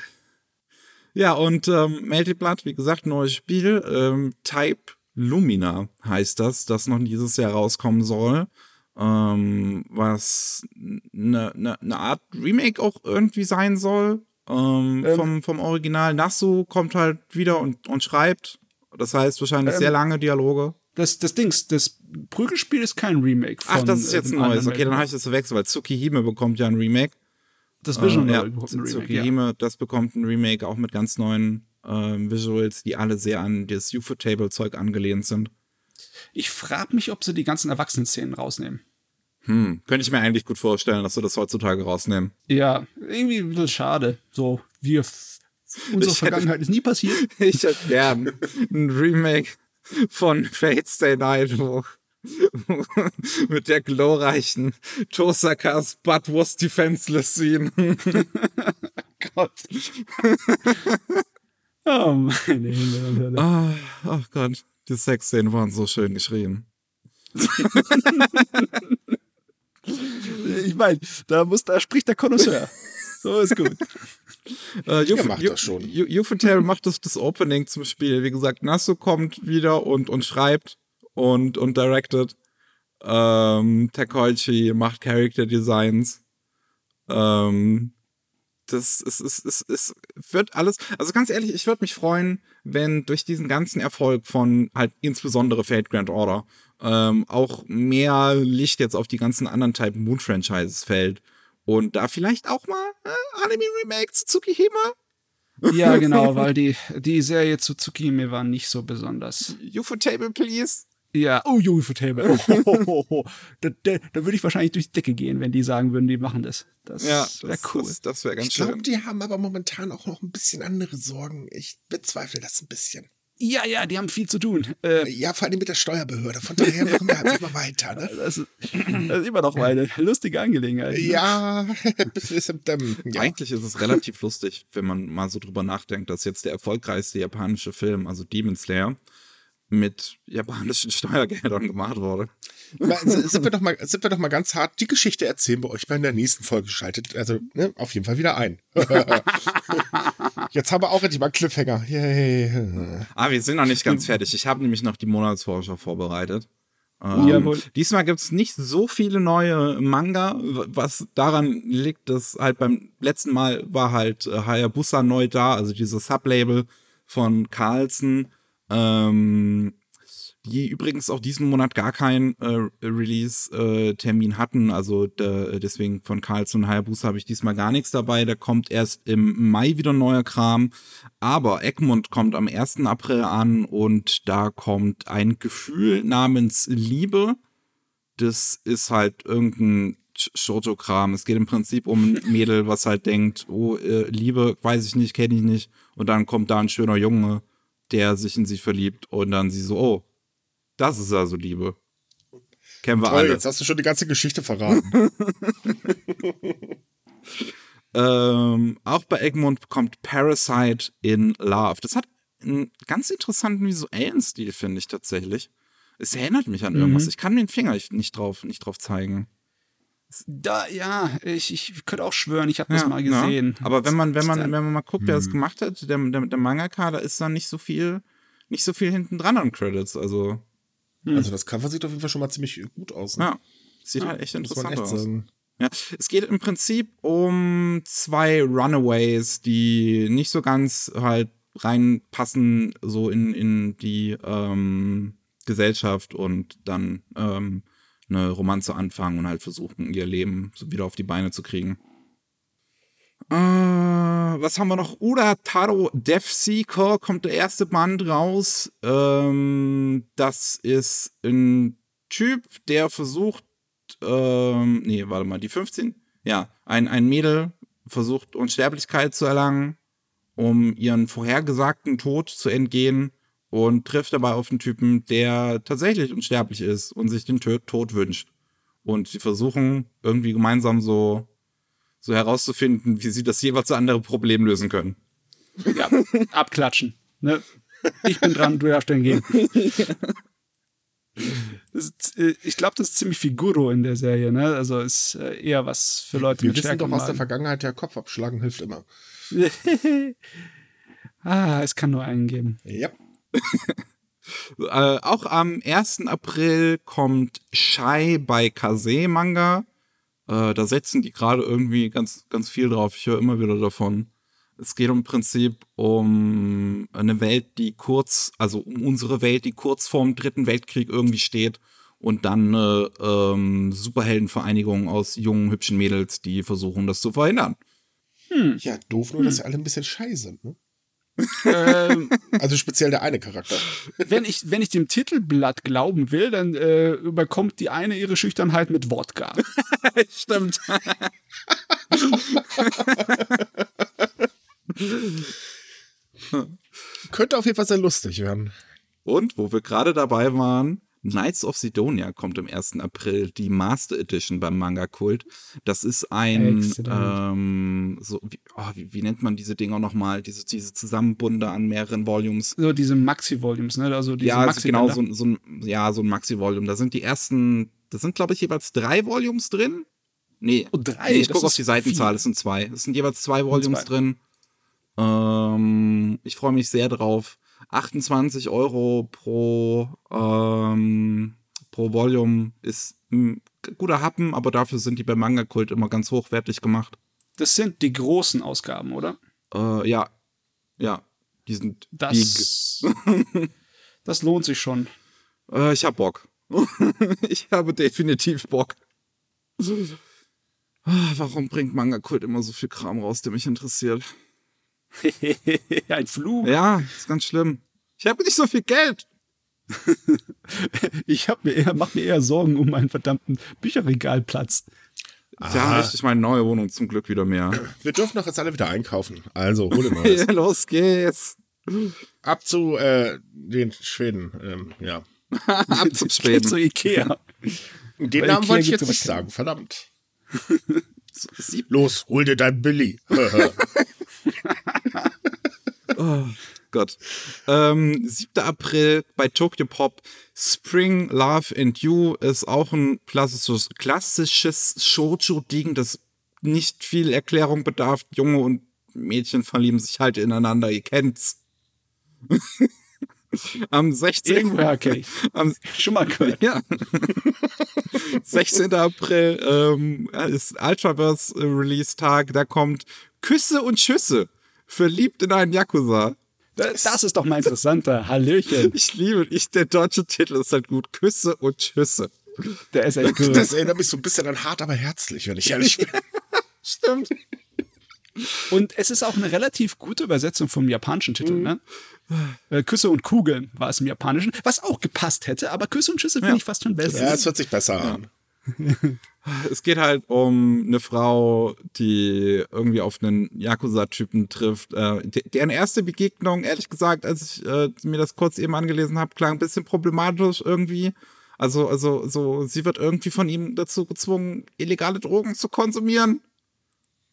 Ja, und ähm, Melty Blood, wie gesagt, neues Spiel. Ähm, Type Lumina heißt das, das noch dieses Jahr rauskommen soll ähm, was eine ne, ne Art Remake auch irgendwie sein soll. Ähm, ähm, vom, vom Original. Nasu kommt halt wieder und, und schreibt. Das heißt wahrscheinlich sehr ähm, lange Dialoge. Das, das Dings, das Prügelspiel ist kein Remake. Von, Ach, das ist jetzt ein neues. Okay, dann habe ich das verwechselt, weil Tsukihime bekommt ja ein Remake. Das Vision äh, ja, bekommt ein Remake. Tsukihime, ja. das bekommt ein Remake auch mit ganz neuen äh, Visuals, die alle sehr an das UFO-Table-Zeug angelehnt sind. Ich frage mich, ob sie die ganzen Erwachsenen-Szenen rausnehmen. Hm, könnte ich mir eigentlich gut vorstellen, dass sie das heutzutage rausnehmen. Ja, irgendwie ein bisschen schade. So, wir, unsere ich Vergangenheit hätte, ist nie passiert. Ich hätte gern ein Remake von Fate Stay Night, wo mit der glorreichen Tosakas But was defenseless Scene. Gott. oh meine Himmel. Oh, oh Gott, die Sexszenen waren so schön geschrieben ich meine, da muss, da spricht der Connoisseur. So ist gut. äh, Uf macht das schon. Macht das, das Opening zum Spiel. Wie gesagt, Nasso kommt wieder und, und schreibt und, und directed. Ähm, Takoichi macht Character Designs. Ähm, das ist, ist, ist, ist, wird alles, also ganz ehrlich, ich würde mich freuen, wenn durch diesen ganzen Erfolg von halt insbesondere Fate Grand Order ähm, auch mehr Licht jetzt auf die ganzen anderen Type Moon Franchises fällt. Und da vielleicht auch mal äh, Anime Remake zu Tsukihime. Ja, genau, weil die, die Serie zu Tsukihime war nicht so besonders. Table, please. Ja, oh, Ufotable. Oh, oh, oh, oh. Da, da, da, würde ich wahrscheinlich durch die Decke gehen, wenn die sagen würden, die machen das. Das ja, wäre cool. Das, das wäre ganz ich schön. Ich glaube, die haben aber momentan auch noch ein bisschen andere Sorgen. Ich bezweifle das ein bisschen. Ja, ja, die haben viel zu tun. Äh, ja, vor allem mit der Steuerbehörde. Von daher machen wir halt immer weiter. Ne? Das, ist, das, ist, immer noch eine lustige Angelegenheit. Ne? Ja, ja, eigentlich ist es relativ lustig, wenn man mal so drüber nachdenkt, dass jetzt der erfolgreichste japanische Film, also Demon Slayer, mit japanischen Steuergeldern gemacht wurde. Sind wir, doch mal, sind wir doch mal ganz hart. Die Geschichte erzählen wir euch bei der nächsten Folge geschaltet. Also ne, auf jeden Fall wieder ein. Jetzt haben wir auch endlich mal Cliffhanger. Yay. Ah, wir sind noch nicht ganz fertig. Ich habe nämlich noch die Monatsvorschau vorbereitet. Ähm, Jawohl. Diesmal gibt es nicht so viele neue Manga, was daran liegt, dass halt beim letzten Mal war halt äh, Hayabusa neu da, also dieses Sublabel von Carlsen. Ähm, die übrigens auch diesen Monat gar keinen äh, Release-Termin hatten. Also da, deswegen von Carlson und Hayabusa habe ich diesmal gar nichts dabei. Da kommt erst im Mai wieder neuer Kram. Aber Egmont kommt am 1. April an und da kommt ein Gefühl namens Liebe. Das ist halt irgendein Shoujo-Kram. Es geht im Prinzip um ein Mädel, was halt denkt, oh, äh, Liebe, weiß ich nicht, kenne ich nicht. Und dann kommt da ein schöner Junge, der sich in sie verliebt und dann sie so, oh, das ist also Liebe. Kennen wir Toll, alle. Jetzt hast du schon die ganze Geschichte verraten. ähm, auch bei Egmont kommt Parasite in Love. Das hat einen ganz interessanten visuellen Stil, finde ich tatsächlich. Es erinnert mich an irgendwas. Mhm. Ich kann den Finger nicht drauf, nicht drauf zeigen. Da, ja, ich, ich könnte auch schwören, ich habe ja, das mal gesehen. Ja. Aber wenn man, wenn man, wenn man mal guckt, wer das mhm. gemacht hat, der, der, der Mangaka, da ist da nicht so viel, nicht so viel hinten dran an Credits. Also. Hm. Also das Cover sieht auf jeden Fall schon mal ziemlich gut aus. Ne? Ja, sieht ja, halt echt interessant echt aus. Sagen. Ja, es geht im Prinzip um zwei Runaways, die nicht so ganz halt reinpassen so in, in die ähm, Gesellschaft und dann ähm, eine Romanze anfangen und halt versuchen, ihr Leben so wieder auf die Beine zu kriegen. Äh, was haben wir noch? Uda Taro Death Seeker kommt der erste Band raus. Ähm, das ist ein Typ, der versucht, ähm, nee, warte mal, die 15? Ja, ein, ein Mädel versucht Unsterblichkeit zu erlangen, um ihren vorhergesagten Tod zu entgehen und trifft dabei auf einen Typen, der tatsächlich unsterblich ist und sich den Tod wünscht. Und sie versuchen irgendwie gemeinsam so, so herauszufinden, wie sie das jeweils andere Problem lösen können. Ja, abklatschen. Ne? Ich bin dran, du darfst dann gehen. Ist, äh, ich glaube, das ist ziemlich viel Guru in der Serie, ne? Also ist äh, eher was für Leute Wir mit wissen doch aus der Vergangenheit, der Kopf abschlagen hilft immer. ah, es kann nur einen geben. Ja. äh, auch am 1. April kommt Shai bei Kase Manga. Äh, da setzen die gerade irgendwie ganz, ganz viel drauf. Ich höre immer wieder davon. Es geht im Prinzip um eine Welt, die kurz, also um unsere Welt, die kurz vorm Dritten Weltkrieg irgendwie steht. Und dann eine ähm, Superheldenvereinigung aus jungen, hübschen Mädels, die versuchen, das zu verhindern. Hm. Ja, doof nur, hm. dass sie alle ein bisschen schei sind, ne? Ähm, also speziell der eine Charakter. Wenn ich, wenn ich dem Titelblatt glauben will, dann äh, überkommt die eine ihre Schüchternheit mit Wodka. Stimmt. Könnte auf jeden Fall sehr lustig werden. Und wo wir gerade dabei waren, Knights of Sidonia kommt am 1. April, die Master Edition beim Manga Kult. Das ist ein, ähm, so, wie, oh, wie, wie, nennt man diese Dinger nochmal? Diese, diese Zusammenbunde an mehreren Volumes. So diese Maxi-Volumes, ne? Also diese ja, Maxi genau, so, so ein, ja, so ein Maxi-Volume. Da sind die ersten, da sind, glaube ich, jeweils drei Volumes drin. Nee, oh, drei. Nee, ich gucke auf die Seitenzahl, es sind zwei. Es sind jeweils zwei Volumes zwei. drin. Ähm, ich freue mich sehr drauf. 28 Euro pro, ähm, pro Volume ist ein guter Happen, aber dafür sind die bei Manga Kult immer ganz hochwertig gemacht. Das sind die großen Ausgaben, oder? Äh, ja. Ja. Die sind das, das lohnt sich schon. Äh, ich hab Bock. ich habe definitiv Bock. Ah, warum bringt Manga Kult immer so viel Kram raus, der mich interessiert? Ein Flug. Ja, ist ganz schlimm. Ich habe nicht so viel Geld. ich habe mir eher, mach mir eher Sorgen um meinen verdammten Bücherregalplatz. Ja, richtig meine neue Wohnung zum Glück wieder mehr. Wir dürfen doch jetzt alle wieder einkaufen. Also, hol neues. ja, los geht's. Ab zu äh, den Schweden, ähm, ja. Ab zum Schweden. zu Ikea. Den Namen Ikea wollte ich jetzt nicht sagen, verdammt. Los, hol dir dein Billy. oh Gott. Ähm, 7. April bei Tokyo Pop. Spring, Love and You ist auch ein klassisches, klassisches Shoujo-Ding, das nicht viel Erklärung bedarf. Junge und Mädchen verlieben sich halt ineinander, ihr kennt's. am 16. Irgendwoher, okay. am, Schon mal gehört. Ja. 16. April ähm, ist Ultraverse Release Tag. Da kommt Küsse und Schüsse. Verliebt in einen Yakuza. Das ist doch mal interessanter. Hallöchen. Ich liebe, ich, der deutsche Titel ist halt gut. Küsse und Tschüsse. Der ist echt gut. Das erinnert mich so ein bisschen an hart, aber herzlich, wenn ich ehrlich bin. Stimmt. Und es ist auch eine relativ gute Übersetzung vom japanischen Titel, ne? Äh, Küsse und Kugeln war es im Japanischen, was auch gepasst hätte, aber Küsse und Schüsse finde Ja. ich fast schon besser. Ja, es hört sich besser an. Es geht halt um eine Frau, die irgendwie auf einen Yakuza-Typen trifft. Äh, de- deren erste Begegnung, ehrlich gesagt, als ich äh, mir das kurz eben angelesen habe, klang ein bisschen problematisch irgendwie. Also, also, so, sie wird irgendwie von ihm dazu gezwungen, illegale Drogen zu konsumieren.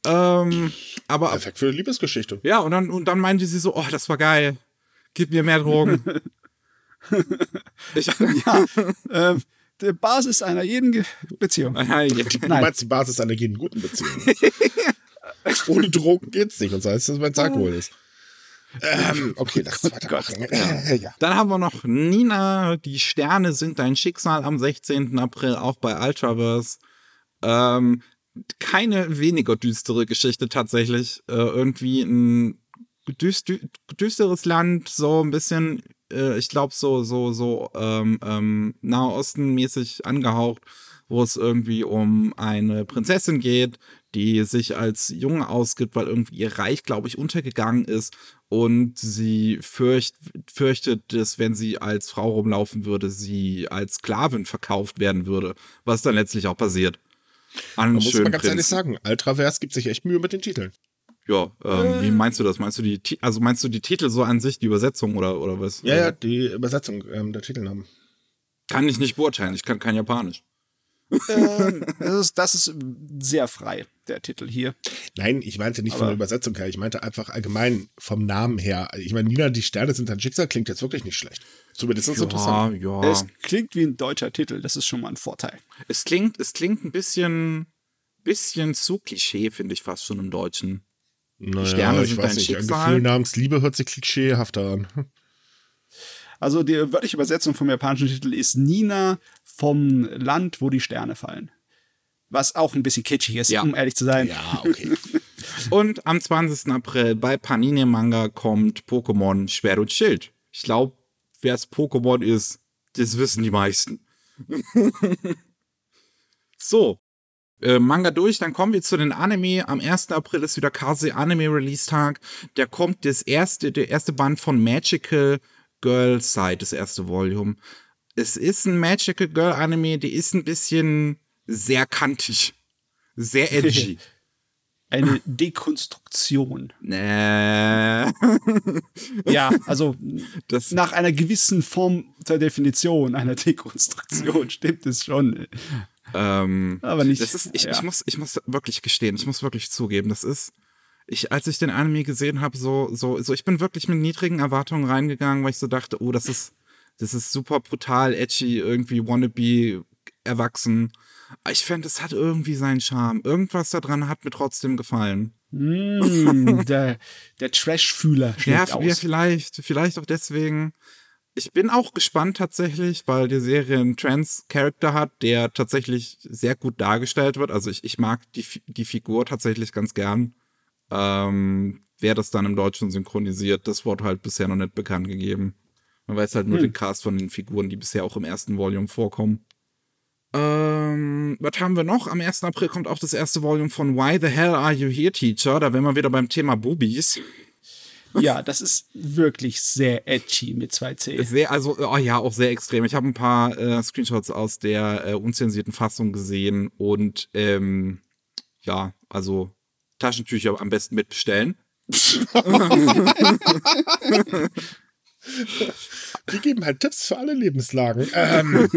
Ähm, aber Perfekt für eine Liebesgeschichte. ja, und dann, und dann meinte sie so, oh, das war geil. Gib mir mehr Drogen. ich, Ja, ähm, die Basis einer jeden Ge Beziehung. Du Nein. meinst die Basis einer jeden guten Beziehung. Ohne Drogen geht's nicht. Und so heißt das, wenn es Alkohol ist. Ähm, okay, lass uns weitermachen. Äh, ja. Dann haben wir noch Nina, die Sterne sind dein Schicksal am 16. April, auch bei Ultraverse. Ähm, keine weniger düstere Geschichte tatsächlich. Äh, irgendwie ein düst dü düsteres Land, so ein bisschen, äh, ich glaube, so, so, so ähm, ähm, Nahosten-mäßig angehaucht, wo es irgendwie um eine Prinzessin geht, die sich als Junge ausgibt, weil irgendwie ihr Reich, glaube ich, untergegangen ist und sie fürcht, fürchtet, dass wenn sie als Frau rumlaufen würde, sie als Sklavin verkauft werden würde, was dann letztlich auch passiert. An Man muss mal ganz ehrlich Prinzen. sagen, Ultraverse gibt sich echt Mühe mit den Titeln. Ja, ähm, wie meinst du das? Meinst du die, also meinst du die Titel so an sich, die Übersetzung oder, oder was? Ja, ja, die Übersetzung ähm, der Titelnamen. Kann ich nicht beurteilen, ich kann kein Japanisch. Ähm, das, ist, das ist sehr frei, der Titel hier. Nein, ich meinte nicht von Aber- der Übersetzung her. Ich meinte einfach allgemein vom Namen her. Ich meine, Nina, die Sterne sind dein Schicksal, klingt jetzt wirklich nicht schlecht. Zumindest ist es Ja, interessant. ja. Es klingt wie ein deutscher Titel, das ist schon mal ein Vorteil. Es klingt, es klingt ein bisschen, bisschen zu Klischee, finde ich fast schon im Deutschen. Naja, Sterne ich sind weiß dein nicht. Schicksal. Ein Gefühl namens Liebe hört sich klischeehafter an. Also die wörtliche Übersetzung vom japanischen Titel ist Nina vom Land, wo die Sterne fallen. Was auch ein bisschen kitschig ist, Ja. um ehrlich zu sein. Ja, okay. Und am 20. April bei Panini Manga kommt Pokémon Schwert und Schild. Ich glaube, wer es Pokémon ist, das wissen die meisten. so. Äh, Manga durch, dann kommen wir zu den Anime. Am 1. April ist wieder Kase Anime Release Tag. Da kommt das erste, der erste Band von Magical Girl Side, das erste Volume. Es ist ein Magical Girl Anime, die ist ein bisschen sehr kantig. Sehr edgy. Eine Dekonstruktion. Nee. Ja, also Das, nach einer gewissen Form zur Definition einer Dekonstruktion stimmt es schon. ähm, Aber nicht. das ist, ich, ja. ich, muss, ich muss wirklich gestehen, ich muss wirklich zugeben, das ist, ich, als ich den Anime gesehen habe, so, so, so, ich bin wirklich mit niedrigen Erwartungen reingegangen, weil ich so dachte, oh, das ist, das ist super brutal, edgy, irgendwie wannabe, erwachsen. Ich fände, es hat irgendwie seinen Charme. Irgendwas daran hat mir trotzdem gefallen. Mm, der der Trash-Fühler Ja, schlägt ja, aus. vielleicht, vielleicht auch deswegen. Ich bin auch gespannt tatsächlich, weil die Serie einen Trans-Charakter hat, der tatsächlich sehr gut dargestellt wird. Also ich, ich mag die, die Figur tatsächlich ganz gern. Ähm, wer das dann im Deutschen synchronisiert, das wurde halt bisher noch nicht bekannt gegeben. Man weiß halt nur Hm. den Cast von den Figuren, die bisher auch im ersten Volume vorkommen. Ähm, was haben wir noch? Am 1. April kommt auch das erste Volume von Why the Hell Are You Here, Teacher? Da wären wir wieder beim Thema Boobies. Ja, das ist wirklich sehr edgy mit 2C. Sehr, also, oh ja, auch sehr extrem. Ich habe ein paar äh, Screenshots aus der äh, unzensierten Fassung gesehen und ähm, ja, also Taschentücher am besten mitbestellen. Die geben halt Tipps für alle Lebenslagen. Ähm.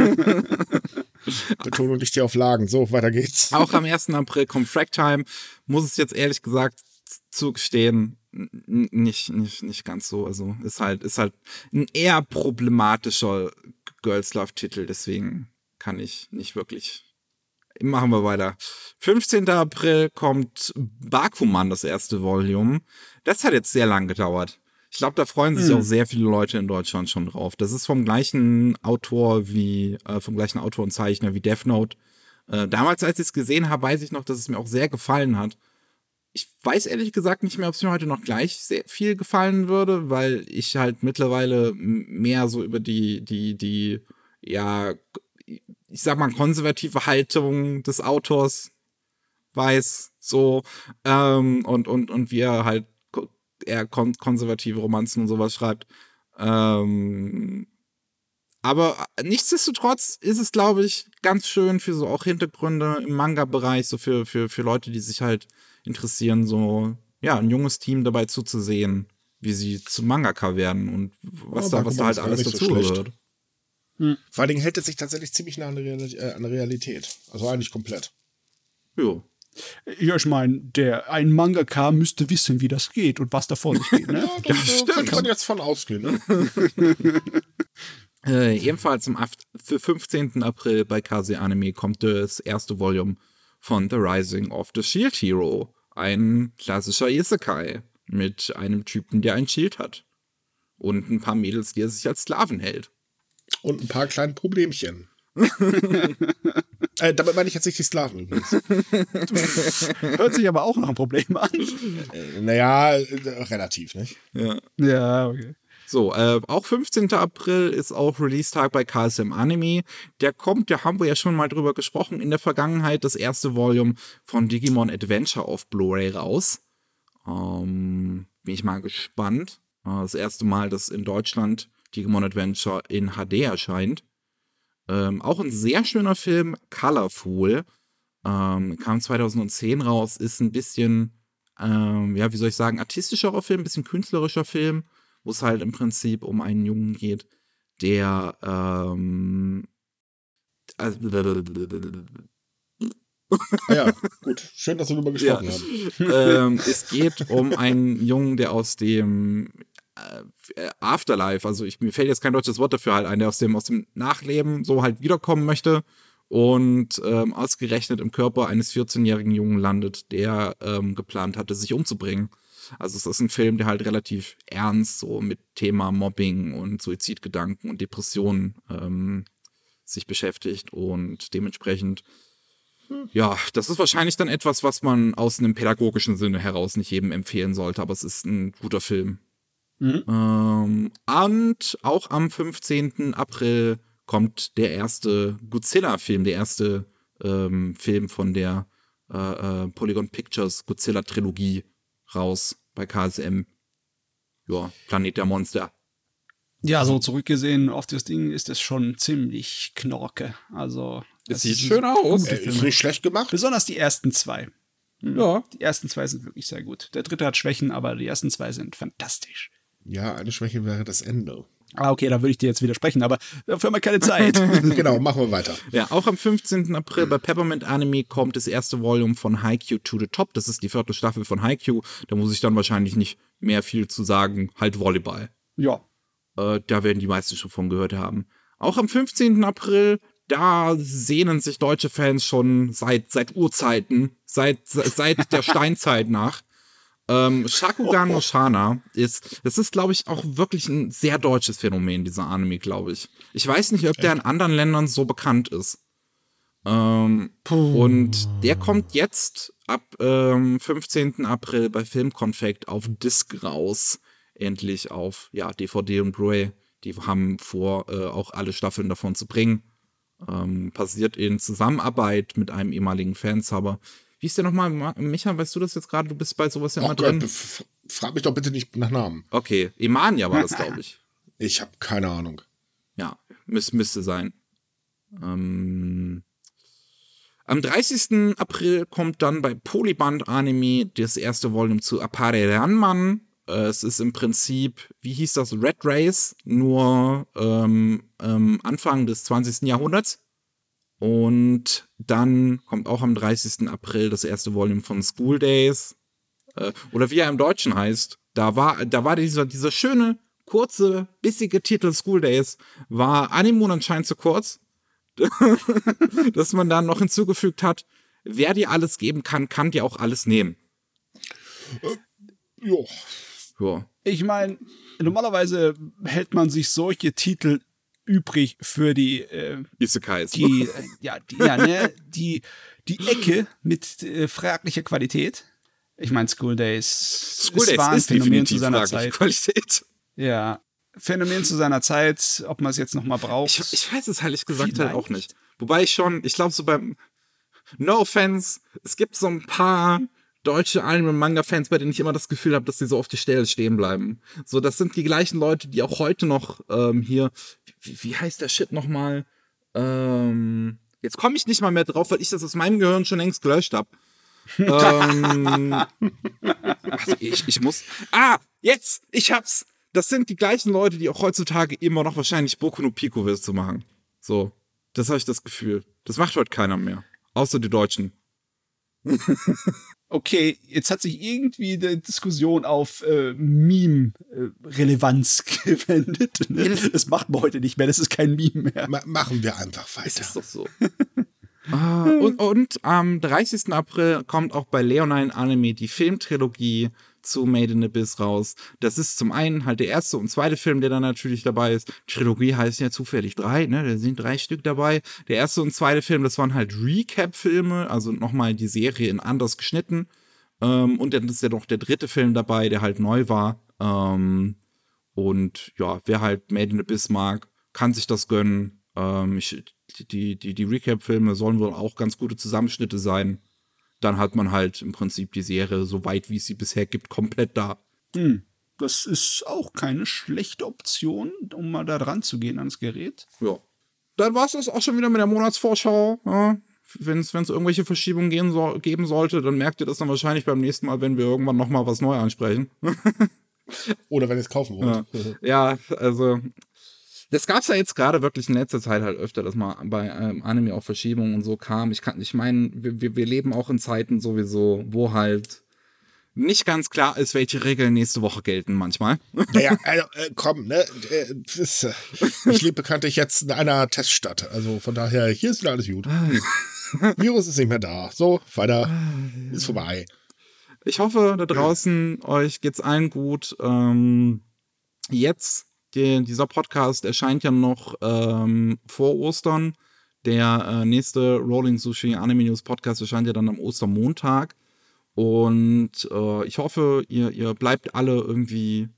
Betonung liegt hier auf. So, weiter geht's. Auch am 1. April kommt Fracktime. Muss es jetzt ehrlich gesagt zugestehen, nicht, nicht, nicht ganz so. Also ist halt, ist halt ein eher problematischer Girls Love-Titel, deswegen kann ich nicht wirklich. Machen wir weiter. 15. April kommt Bakuman, das erste Volume. Das hat jetzt sehr lang gedauert. Ich glaube, da freuen sich Hm. auch sehr viele Leute in Deutschland schon drauf. Das ist vom gleichen Autor wie, äh, vom gleichen Autor und Zeichner wie Death Note. Äh, damals, als ich es gesehen habe, weiß ich noch, dass es mir auch sehr gefallen hat. ich weiß ehrlich gesagt nicht mehr, ob es mir heute noch gleich sehr viel gefallen würde, weil ich halt mittlerweile mehr so über die, die, die, ja, ich sag mal, konservative Haltung des Autors weiß, so, ähm, und, und, und wie er halt eher kon konservative Romanzen und sowas schreibt. Ähm, aber nichtsdestotrotz ist es, glaube ich, ganz schön für so auch Hintergründe im Manga-Bereich, so für, für, für Leute, die sich halt interessieren, so, ja, ein junges Team dabei zuzusehen, wie sie zum Mangaka werden und was oh, da, was da halt alles dazu gehört. Hm. Vor allen Dingen hält es sich tatsächlich ziemlich nah an der, äh, an der Realität. Also eigentlich komplett. Jo. Ja, ich meine, der ein Mangaka müsste wissen, wie das geht und was da vor sich geht. Ne? ja, das, ja, kann man jetzt von ausgehen. Ne? äh, ebenfalls am 15. April bei Kase Anime kommt das erste Volume von The Rising of the Shield Hero. Ein klassischer Isekai mit einem Typen, der ein Shield hat. Und ein paar Mädels, die er sich als Sklaven hält. Und ein paar kleine Problemchen. äh, damit meine ich jetzt nicht die Sklaven übrigens. Hört sich aber auch nach einem Problem an. Äh, naja, äh, relativ, nicht? Ja. Ja, okay. So, äh, auch 15. April ist auch Release-Tag bei KSM Anime. Der kommt, da haben wir ja schon mal drüber gesprochen, in der Vergangenheit das erste Volume von Digimon Adventure auf Blu-ray raus. Ähm, bin ich mal gespannt. Äh, das erste Mal, dass in Deutschland Digimon Adventure in HD erscheint. Ähm, auch ein sehr schöner Film, Colorful. Ähm, kam 2010 raus, ist ein bisschen, ähm, ja, wie soll ich sagen, artistischerer Film, ein bisschen künstlerischer Film, wo es halt im Prinzip um einen Jungen geht, der, ähm, also, ja, gut. Schön, dass wir darüber gesprochen ja. haben. Ähm, es geht um einen Jungen, der aus dem Afterlife, also ich, mir fällt jetzt kein deutsches Wort dafür halt ein, der aus dem, aus dem Nachleben so halt wiederkommen möchte und ähm, ausgerechnet im Körper eines 14-jährigen Jungen landet, der ähm, geplant hatte, sich umzubringen. Also es ist ein Film, der halt relativ ernst so mit Thema Mobbing und Suizidgedanken und Depressionen ähm, sich beschäftigt und dementsprechend ja, das ist wahrscheinlich dann etwas, was man aus einem pädagogischen Sinne heraus nicht jedem empfehlen sollte, aber es ist ein guter Film. Mhm. Ähm, und auch am 15. April kommt der erste Godzilla-Film, der erste ähm, Film von der äh, äh, Polygon Pictures Godzilla-Trilogie raus bei KSM. Ja, Planet der Monster. Ja, so zurückgesehen auf das Ding ist es schon ziemlich knorke. Also. Es sieht schön aus. Äh, ist nicht schlecht gemacht. Besonders die ersten zwei. Ja. Die ersten zwei sind wirklich sehr gut. Der dritte hat Schwächen, aber die ersten zwei sind fantastisch. Ja, eine Schwäche wäre das Ende. Ah, okay, da würde ich dir jetzt widersprechen, aber dafür haben wir keine Zeit. genau, machen wir weiter. Ja, auch am 15. April bei Peppermint Anime kommt das erste Volume von Haikyuu to the Top. Das ist die vierte Staffel von Haikyuu. Da muss ich dann wahrscheinlich nicht mehr viel zu sagen. Halt Volleyball. Ja. Äh, da werden die meisten schon von gehört haben. Auch am 15. April, da sehnen sich deutsche Fans schon seit, seit Urzeiten, seit, seit der Steinzeit nach. Ähm, Shakugan no Shana ist, das ist, glaube ich, auch wirklich ein sehr deutsches Phänomen, dieser Anime, glaube ich. Ich weiß nicht, ob der in anderen Ländern so bekannt ist. Ähm, und der kommt jetzt ab ähm, 15. April bei Filmkonfekt auf Disc raus. Endlich auf ja, DVD und Blu-ray. Die haben vor, äh, auch alle Staffeln davon zu bringen. Ähm, passiert in Zusammenarbeit mit einem ehemaligen Fanshaber. Wie ist der nochmal? Micha, weißt du das jetzt gerade? Du bist bei sowas ja immer drin. Gott, frag mich doch bitte nicht nach Namen. Okay, Emania war das, glaube ich. Ich habe keine Ahnung. Ja, müß, müsste sein. Ähm, am 30. April kommt dann bei Polyband Anime das erste Volume zu Apare Ranman. Äh, es ist im Prinzip, wie hieß das, Red Race, nur ähm, ähm, Anfang des 20. Jahrhunderts. Und dann kommt auch am 30. April das erste Volume von School Days. Äh, oder wie er im Deutschen heißt. Da war, da war dieser, dieser schöne, kurze, bissige Titel School Days, war Animon anscheinend zu kurz. dass man dann noch hinzugefügt hat, wer dir alles geben kann, kann dir auch alles nehmen. Äh, ja. Ich meine, normalerweise hält man sich solche Titel übrig für die äh, Isekais. Die, äh, ja, die, ja, ne, die, die Ecke mit äh, fraglicher Qualität. Ich meine, School Days, School Days war ein ist Phänomen zu seiner Zeit. Qualität. Ja, Phänomen zu seiner Zeit, ob man es jetzt noch mal braucht. Ich, ich weiß es ehrlich gesagt halt auch nicht. Wobei ich schon, ich glaube so beim No Offense, es gibt so ein paar deutsche Anime- und Manga-Fans, bei denen ich immer das Gefühl habe, dass die so auf die Stelle stehen bleiben. So, das sind die gleichen Leute, die auch heute noch ähm, hier, wie, wie heißt der Shit nochmal? Ähm, jetzt komme ich nicht mal mehr drauf, weil ich das aus meinem Gehirn schon längst gelöscht habe. ähm, also ich, ich muss. Ah, jetzt! Ich hab's! Das sind die gleichen Leute, die auch heutzutage immer noch wahrscheinlich Boku no Pico willst zu machen. So. Das habe ich das Gefühl. Das macht heute keiner mehr. Außer die Deutschen. Okay, jetzt hat sich irgendwie die Diskussion auf äh, Meme-Relevanz gewendet. Ne? Das macht man heute nicht mehr, das ist kein Meme mehr. Ma machen wir einfach weiter. ist doch so. Ah, und, und am 30. April kommt auch bei Leonine Anime die Filmtrilogie zu Made in Abyss raus. Das ist zum einen halt der erste und zweite Film, der dann natürlich dabei ist. Trilogie heißt ja zufällig drei, ne? Da sind drei Stück dabei. Der erste und zweite Film, das waren halt Recap-Filme, also nochmal die Serie in anders geschnitten. Ähm, und dann ist ja noch der dritte Film dabei, der halt neu war. Ähm, und ja, wer halt Made in Abyss mag, kann sich das gönnen. Ähm, ich, die, die, die Recap-Filme sollen wohl auch ganz gute Zusammenschnitte sein. Dann hat man halt im Prinzip die Serie, so weit wie es sie bisher gibt, komplett da. Hm. Das ist auch keine schlechte Option, um mal da dran zu gehen ans Gerät. Ja. Dann war es das auch schon wieder mit der Monatsvorschau. Ja. Wenn es irgendwelche Verschiebungen gehen so, geben sollte, dann merkt ihr das dann wahrscheinlich beim nächsten Mal, wenn wir irgendwann noch mal was neu ansprechen. Oder wenn ihr es kaufen wollt. Ja, also das gab's ja jetzt gerade wirklich in letzter Zeit halt öfter, dass mal bei ähm, Anime auch Verschiebungen und so kam. Ich kann, ich meine, wir, wir, wir leben auch in Zeiten sowieso, wo halt nicht ganz klar ist, welche Regeln nächste Woche gelten manchmal. Naja, also, äh, komm, ne? äh, Das, äh, ich lebe bekanntlich jetzt in einer Teststadt. Also von daher, hier ist wieder alles gut. Virus ist nicht mehr da. So, weiter. Ist vorbei. Ich hoffe, da draußen euch geht's allen gut. Ähm, jetzt, die, dieser Podcast erscheint ja noch ähm, vor Ostern. Der äh, nächste Rolling Sushi Anime News Podcast erscheint ja dann am Ostermontag. Und äh, ich hoffe, ihr, ihr bleibt alle irgendwie,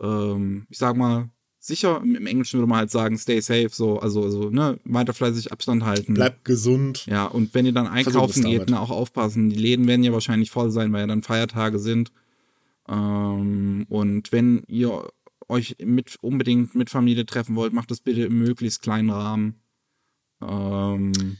ähm, ich sag mal, sicher. Im, Englischen würde man halt sagen, stay safe, so, also, also, ne, weiter fleißig Abstand halten. Bleibt gesund. Ja, und wenn ihr dann einkaufen geht, ne, auch aufpassen. Die Läden werden ja wahrscheinlich voll sein, weil ja dann Feiertage sind. Ähm, und wenn ihr euch mit, unbedingt mit Familie treffen wollt, macht das bitte im möglichst kleinen Rahmen. Ähm,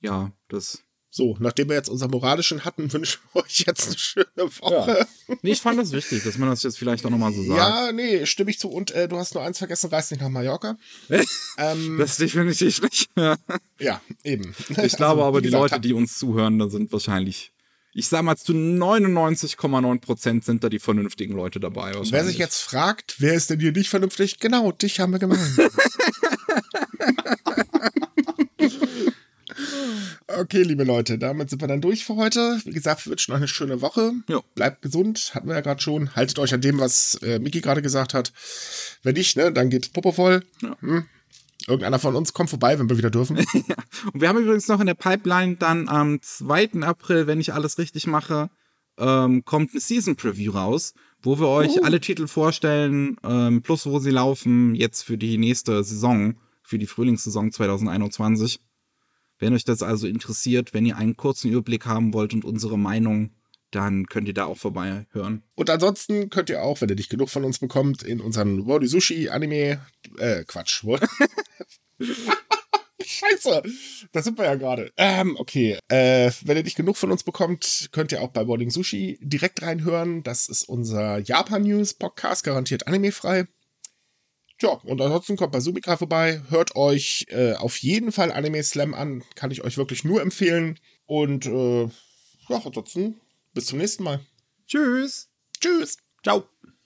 ja, das. So, nachdem wir jetzt unseren moralischen hatten, wünschen wir euch jetzt eine schöne Woche. Nee, ich fand das wichtig, dass man das jetzt vielleicht auch nochmal so sagt. Ja, nee, stimme ich zu. Und äh, du hast nur eins vergessen, reist nicht nach Mallorca. ähm, Das definitiv nicht. Ja. ja, eben. Ich glaube aber, wie die gesagt, Leute, die uns zuhören, da sind wahrscheinlich, ich sag mal, zu 99,9 Prozent sind da die vernünftigen Leute dabei. Wer sich jetzt fragt, wer ist denn hier nicht vernünftig? Genau, dich haben wir gemeint. okay, liebe Leute, damit sind wir dann durch für heute. Wie gesagt, wir wünschen euch eine schöne Woche. Ja. Bleibt gesund, hatten wir ja gerade schon. Haltet euch an dem, was äh, Miki gerade gesagt hat. Wenn nicht, ne, dann geht's Popo voll. Ja. Hm. Irgendeiner von uns kommt vorbei, wenn wir wieder dürfen. Und wir haben übrigens noch in der Pipeline dann am 2. April, wenn ich alles richtig mache, ähm, kommt eine Season Preview raus, wo wir euch alle Titel vorstellen, ähm, plus wo sie laufen, jetzt für die nächste Saison, für die Frühlingssaison 2021. Wenn euch das also interessiert, wenn ihr einen kurzen Überblick haben wollt und unsere Meinung, dann könnt ihr da auch vorbei hören. Und ansonsten könnt ihr auch, wenn ihr nicht genug von uns bekommt, in unseren Wordy Sushi Anime, äh, Quatsch, Scheiße, da sind wir ja gerade. Ähm, okay, äh, wenn ihr nicht genug von uns bekommt, könnt ihr auch bei Boarding Sushi direkt reinhören. Das ist unser Japan-News-Podcast, garantiert animefrei. Tja, und ansonsten kommt bei Sumika vorbei, hört euch äh, auf jeden Fall Anime Slam an, kann ich euch wirklich nur empfehlen. Und äh, ja, ansonsten bis zum nächsten Mal. Tschüss! Tschüss! Ciao.